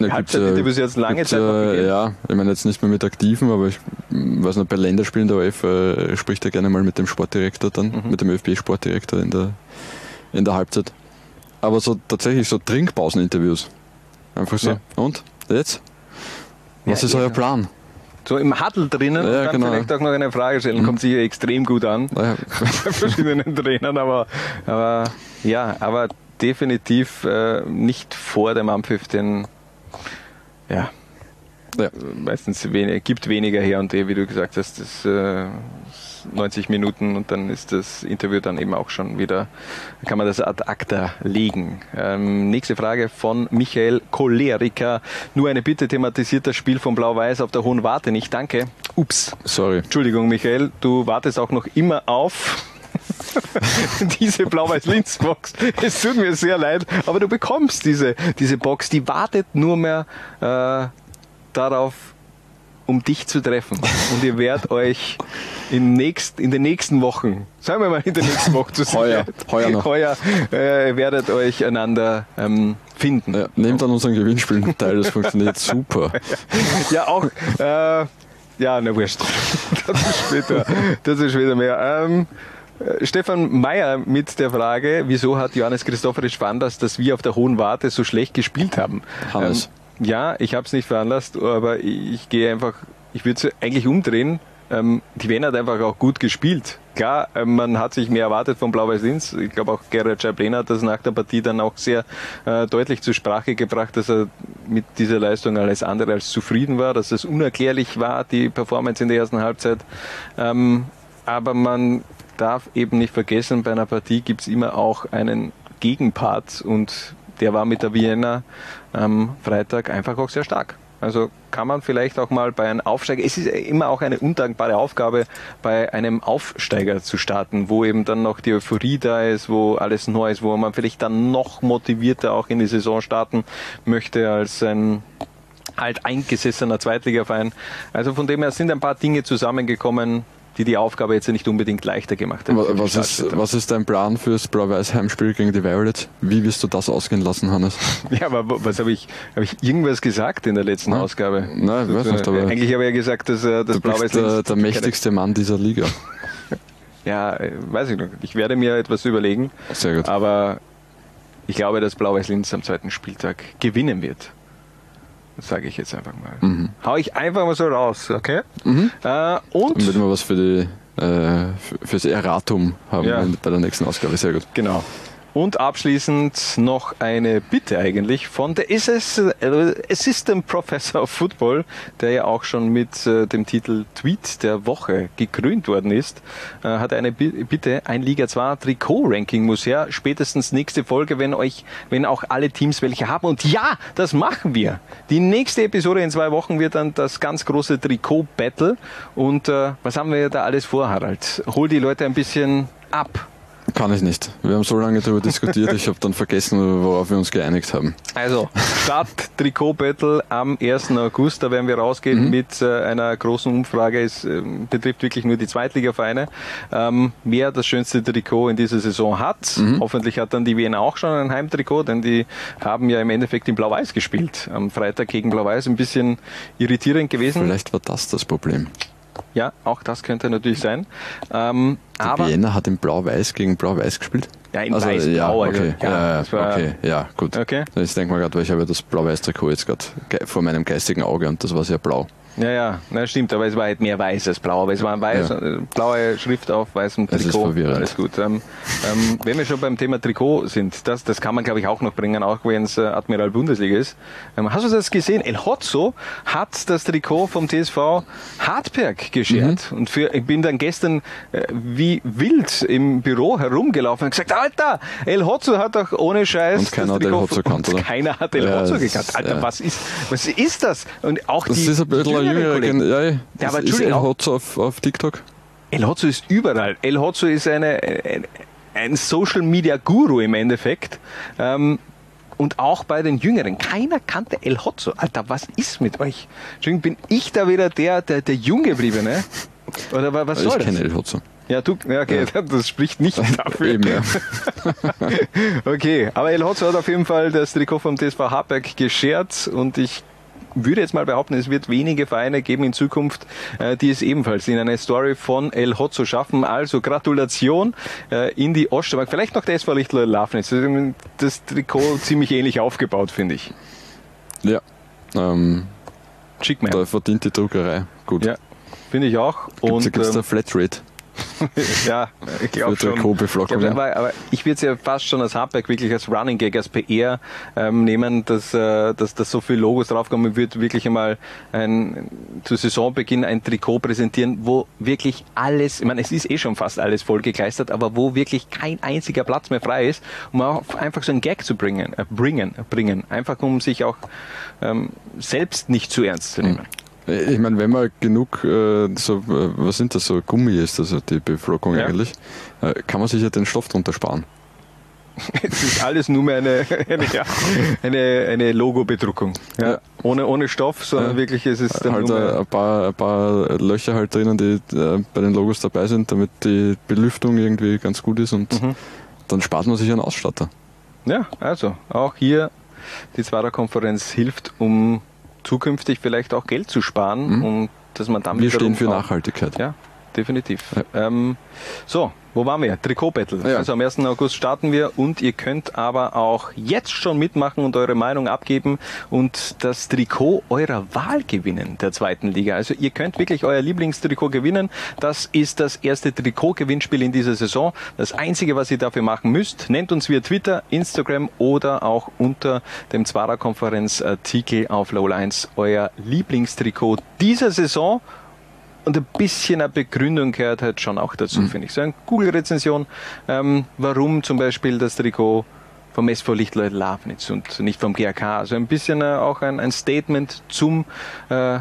Die Ja, Halbzeit-Interviews jetzt lange Zeit äh. Ja, ich meine jetzt nicht mehr mit Aktiven, aber ich weiß noch, bei Länderspielen der OF äh, spricht er gerne mal mit dem Sportdirektor dann, Mhm. mit dem ÖFB-Sportdirektor in der, in der Halbzeit. Aber so tatsächlich so Trinkpausen-Interviews. Einfach so. Ja. Und? Jetzt? Was Ja, ist euer. Plan? So im Huddle drinnen Ja, dann genau. vielleicht auch noch eine Frage stellen, kommt sicher extrem gut an. Naja, bei verschiedenen Trainern, aber, aber ja, aber definitiv äh, nicht vor dem Anpfiff, denn ja, Ja. Meistens wenig, gibt weniger her und eh, wie du gesagt hast, das äh, 90 Minuten und dann ist das Interview dann eben auch schon wieder, kann man das ad acta legen. Ähm, nächste Frage von Michael Choleriker. Nur eine Bitte, thematisiert das Spiel von Blau-Weiß auf der Hohen Warte nicht. Danke. Ups. Sorry. Entschuldigung, Michael, du wartest auch noch immer auf diese Blau-Weiß-Linz-Box. Es tut mir sehr leid, aber du bekommst diese, diese Box, die wartet nur mehr äh, darauf, um dich zu treffen. Und ihr werdet euch in, nächst, in den nächsten Wochen, sagen wir mal in den nächsten Wochen zu Heuer, heuer noch. heuer äh, werdet euch einander ähm, finden. Ja, nehmt an unseren Gewinnspielen teil, das funktioniert super. ja, auch. Äh, ja, na wurscht. Das ist später, das ist später mehr. Ähm, äh, Stefan Mayer mit der Frage, wieso hat Johannes Christophorisch veranlasst, dass wir auf der Hohen Warte so schlecht gespielt haben? Hannes. Ähm, ja, ich habe es nicht veranlasst, aber ich, gehe einfach, ich würde es eigentlich umdrehen. Ähm, die Wien hat einfach auch gut gespielt. Klar, äh, man hat sich mehr erwartet von Blau-Weiß Linz. Ich glaube auch Gerhard Schablin hat das nach der Partie dann auch sehr äh, deutlich zur Sprache gebracht, dass er mit dieser Leistung alles andere als zufrieden war, dass es unerklärlich war, die Performance in der ersten Halbzeit. Ähm, aber man darf eben nicht vergessen, bei einer Partie gibt es immer auch einen Gegenpart und der war mit der Vienna am Freitag einfach auch sehr stark. Also kann man vielleicht auch mal bei einem Aufsteiger, es ist immer auch eine undankbare Aufgabe, bei einem Aufsteiger zu starten, wo eben dann noch die Euphorie da ist, wo alles neu ist, wo man vielleicht dann noch motivierter auch in die Saison starten möchte als ein alt eingesessener Zweitligaverein. Also von dem her sind ein paar Dinge zusammengekommen, die die Aufgabe jetzt nicht unbedingt leichter gemacht haben. die Was ist, was ist dein Plan fürs Blau-Weiß-Heimspiel gegen die Violets? Wie wirst du das ausgehen lassen, Hannes? Ja, aber was habe ich, habe ich irgendwas gesagt in der letzten Ausgabe? Nein, ich weiß nicht, aber Eigentlich habe ich ja gesagt, dass äh, das Blau-Weiß der, der mächtigste Mann dieser Liga. Ja, äh, weiß ich noch. Ich werde mir etwas überlegen. Sehr gut. Aber ich glaube, dass Blau-Weiß Linz am zweiten Spieltag gewinnen wird. Das sage ich jetzt einfach mal. Mhm. Hau ich einfach mal so raus, okay? Äh, Dann und würden wir was für die äh, für- fürs Erratum haben Ja. bei der nächsten Ausgabe. Sehr gut. Genau. Und abschließend noch eine Bitte eigentlich von der äh, Assistant Professor of Football, der ja auch schon mit äh, dem Titel Tweet der Woche gekrönt worden ist, äh, hat eine Bi- Bitte, ein Liga 2 Trikot-Ranking muss her, spätestens nächste Folge, wenn euch, wenn auch alle Teams welche haben. Und ja, das machen wir. Die nächste Episode in zwei Wochen wird dann das ganz große Trikot-Battle. Und äh, was haben wir da alles vor, Harald? Hol die Leute ein bisschen ab. Kann ich nicht. Wir haben so lange darüber diskutiert, ich habe dann vergessen, worauf wir uns geeinigt haben. Also, Start Trikot Battle am 1. August, da werden wir rausgehen mit äh, einer großen Umfrage. Es ähm, betrifft wirklich nur die Zweitligavereine. Ähm, wer das schönste Trikot in dieser Saison hat. Hoffentlich hat dann die Wiener auch schon ein Heimtrikot, denn die haben ja im Endeffekt in Blau-Weiß gespielt. Am Freitag gegen Blau-Weiß ein bisschen irritierend gewesen. Vielleicht war das das Problem. Ja, auch das könnte natürlich sein. Ähm, aber Vienna hat in Blau-Weiß gegen Blau-Weiß gespielt? Ja, in also, ja, Weiß-Blau, also, okay, ja, ja, das war- okay, ja, gut. Okay. Ich denke mal gerade, weil ich habe das Blau-Weiß-Trikot jetzt gerade ge- vor meinem geistigen Auge und das war sehr blau. Ja, ja, na, stimmt, aber es war halt mehr weiß als blau. Aber es war ein weiß, Ja. äh, blaue Schrift auf weißem Es ist Trikot. verwirrend. Alles gut. Ähm, ähm, wenn wir schon beim Thema Trikot sind, das, das kann man glaube ich auch noch bringen, auch wenn es äh, Admiral Bundesliga ist. Ähm, hast du das gesehen? El Hotzo hat das Trikot vom TSV Hartberg geschert. Mhm. Und für, ich bin dann gestern äh, wie wild im Büro herumgelaufen und gesagt, Alter, El Hotzo hat doch ohne Scheiß Und keiner das hat El Trikot Hotzo gekannt, oder? Keiner hat El Ja, Hotzo das gekannt. ist, Alter, ja. was ist, was ist das? Und auch Das die jüngerer, Kollegen. Gen- ja, Ja, das aber ist El Hotzo auf, auf TikTok. El Hotzo ist überall. El Hotzo ist eine, ein, Social Media Guru im Endeffekt. Ähm, und auch bei den Jüngeren. Keiner kannte El Hotzo. Alter, was ist mit euch? Entschuldigung, bin ich da wieder der, der, der Junggebliebene? Oder wa- was ich soll das? kenne El Hotzo. Ja, du, ja, okay, das spricht nicht dafür. Eben, ja. okay, aber El Hotzo hat auf jeden Fall das Trikot vom TSV Hartberg geschert und ich würde jetzt mal behaupten, es wird wenige Vereine geben in Zukunft, äh, die es ebenfalls in eine Story von El Hotzo schaffen. Also Gratulation äh, in die Oststeiermark. Vielleicht noch der SV Lichtler Lafnitz. Das Trikot ziemlich ähnlich aufgebaut, finde ich. Ja. Ähm, Schick mir. da verdient die Druckerei. Gut. Ja, finde ich auch. Und Und gibt es ähm, da Flatrate? ja, ich glaube schon. Trikotbeflockung, Ich glaub, aber, aber ich würde es ja fast schon als Handwerk, wirklich als Running Gag, als PR ähm, nehmen, dass, äh, dass, dass so viele Logos draufkommen. Ich würde wirklich einmal ein, zu Saisonbeginn ein Trikot präsentieren, wo wirklich alles, ich meine, es ist eh schon fast alles vollgekleistert, aber wo wirklich kein einziger Platz mehr frei ist, um auch einfach so einen Gag zu bringen, äh, bringen, bringen. Einfach um sich auch ähm, selbst nicht zu ernst zu nehmen. Ich meine, wenn man genug, äh, so, äh, was sind das, so Gummi ist, also die Beflockung Ja. eigentlich, äh, kann man sich ja den Stoff drunter sparen. Es ist alles nur mehr eine, eine, ja, eine, eine Logo-Bedruckung. Ja. Ohne, ohne Stoff, sondern wirklich es ist dann halt nur ein, paar, ein paar Löcher halt drinnen, die äh, bei den Logos dabei sind, damit die Belüftung irgendwie ganz gut ist und Mhm. dann spart man sich einen Ausstatter. Ja, also auch hier die Zwarer-Konferenz hilft, um zukünftig vielleicht auch Geld zu sparen Mhm. und dass man dann Wir stehen für Nachhaltigkeit. Ja, definitiv. Ähm, so, wo waren wir? Trikot-Battle. Also am 1. August starten wir und ihr könnt aber auch jetzt schon mitmachen und eure Meinung abgeben und das Trikot eurer Wahl gewinnen der zweiten Liga. Also ihr könnt wirklich euer Lieblingstrikot gewinnen. Das ist das erste Trikot-Gewinnspiel in dieser Saison. Das Einzige, was ihr dafür machen müsst, nennt uns via Twitter, Instagram oder auch unter dem Zwarer-Konferenz-Artikel auf Low Lines euer Lieblingstrikot dieser Saison. Und ein bisschen eine Begründung gehört halt schon auch dazu, finde ich. So eine Google-Rezension, ähm, warum zum Beispiel das Trikot vom SV Lichtleut Lafnitz und nicht vom GRK. Also ein bisschen äh, auch ein, ein Statement zum äh,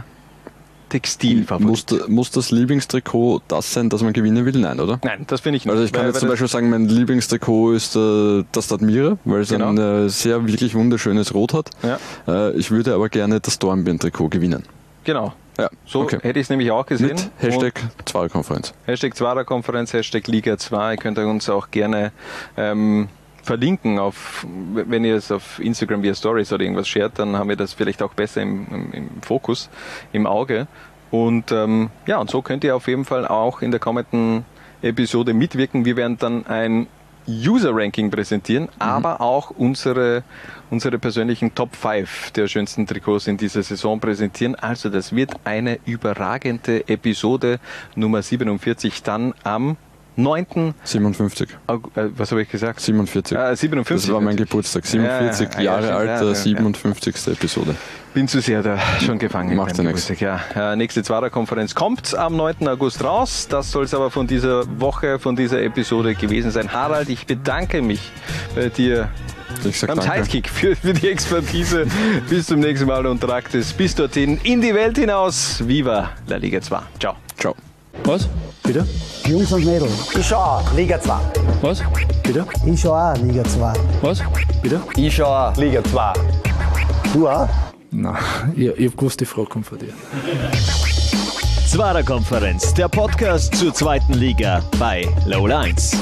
Textil. Muss, muss das Lieblingstrikot das sein, das man gewinnen will? Nein, oder? Nein, das finde ich nicht. Also ich kann Weil- jetzt weil zum Beispiel sagen, mein Lieblingstrikot ist äh, das Admira, weil es Genau. ein äh, sehr wirklich wunderschönes Rot hat. Ja. Äh, ich würde aber gerne das Dornbirn-Trikot gewinnen. Genau. Ja, So okay. hätte ich es nämlich auch gesehen. Mit Hashtag Zwarer-Konferenz. Hashtag Zwarer-Konferenz, Hashtag Liga 2. Ihr könnt uns auch gerne ähm, verlinken, auf, wenn ihr es auf Instagram via Stories oder irgendwas shared, dann haben wir das vielleicht auch besser im, im, im Fokus, im Auge. Und ähm, ja, und so könnt ihr auf jeden Fall auch in der kommenden Episode mitwirken. Wir werden dann ein User-Ranking präsentieren, aber auch unsere, unsere persönlichen Top 5 der schönsten Trikots in dieser Saison präsentieren. Also das wird eine überragende Episode Nummer 47 dann am 9. 57. Aug äh, was habe ich gesagt? 47. Ah, 57. Das war mein Geburtstag. 47 Ja, ja, Jahre ja, alt, ja, der ja. 57. Episode. Bin zu sehr da schon gefangen. Macht ja nichts. Ja. Äh, nächste Zwarer-Konferenz kommt am 9. August raus. Das soll es aber von dieser Woche, von dieser Episode gewesen sein. Harald, ich bedanke mich bei dir Ich sag beim danke. Sidekick für, für die Expertise. Bis zum nächsten Mal und tragt es bis dorthin in die Welt hinaus. Viva la Liga 2. Ciao. Ciao. Was? Bitte? Jungs und Mädels. Ich schau auch Liga 2. Was? Bitte? Ich schau auch Liga 2. Was? Bitte? Ich schau auch Liga 2. Du auch? Nein, ich, ich hab gewusst, die Frage kommt von dir. Zwarer Konferenz, der Podcast zur zweiten Liga bei Low Lines.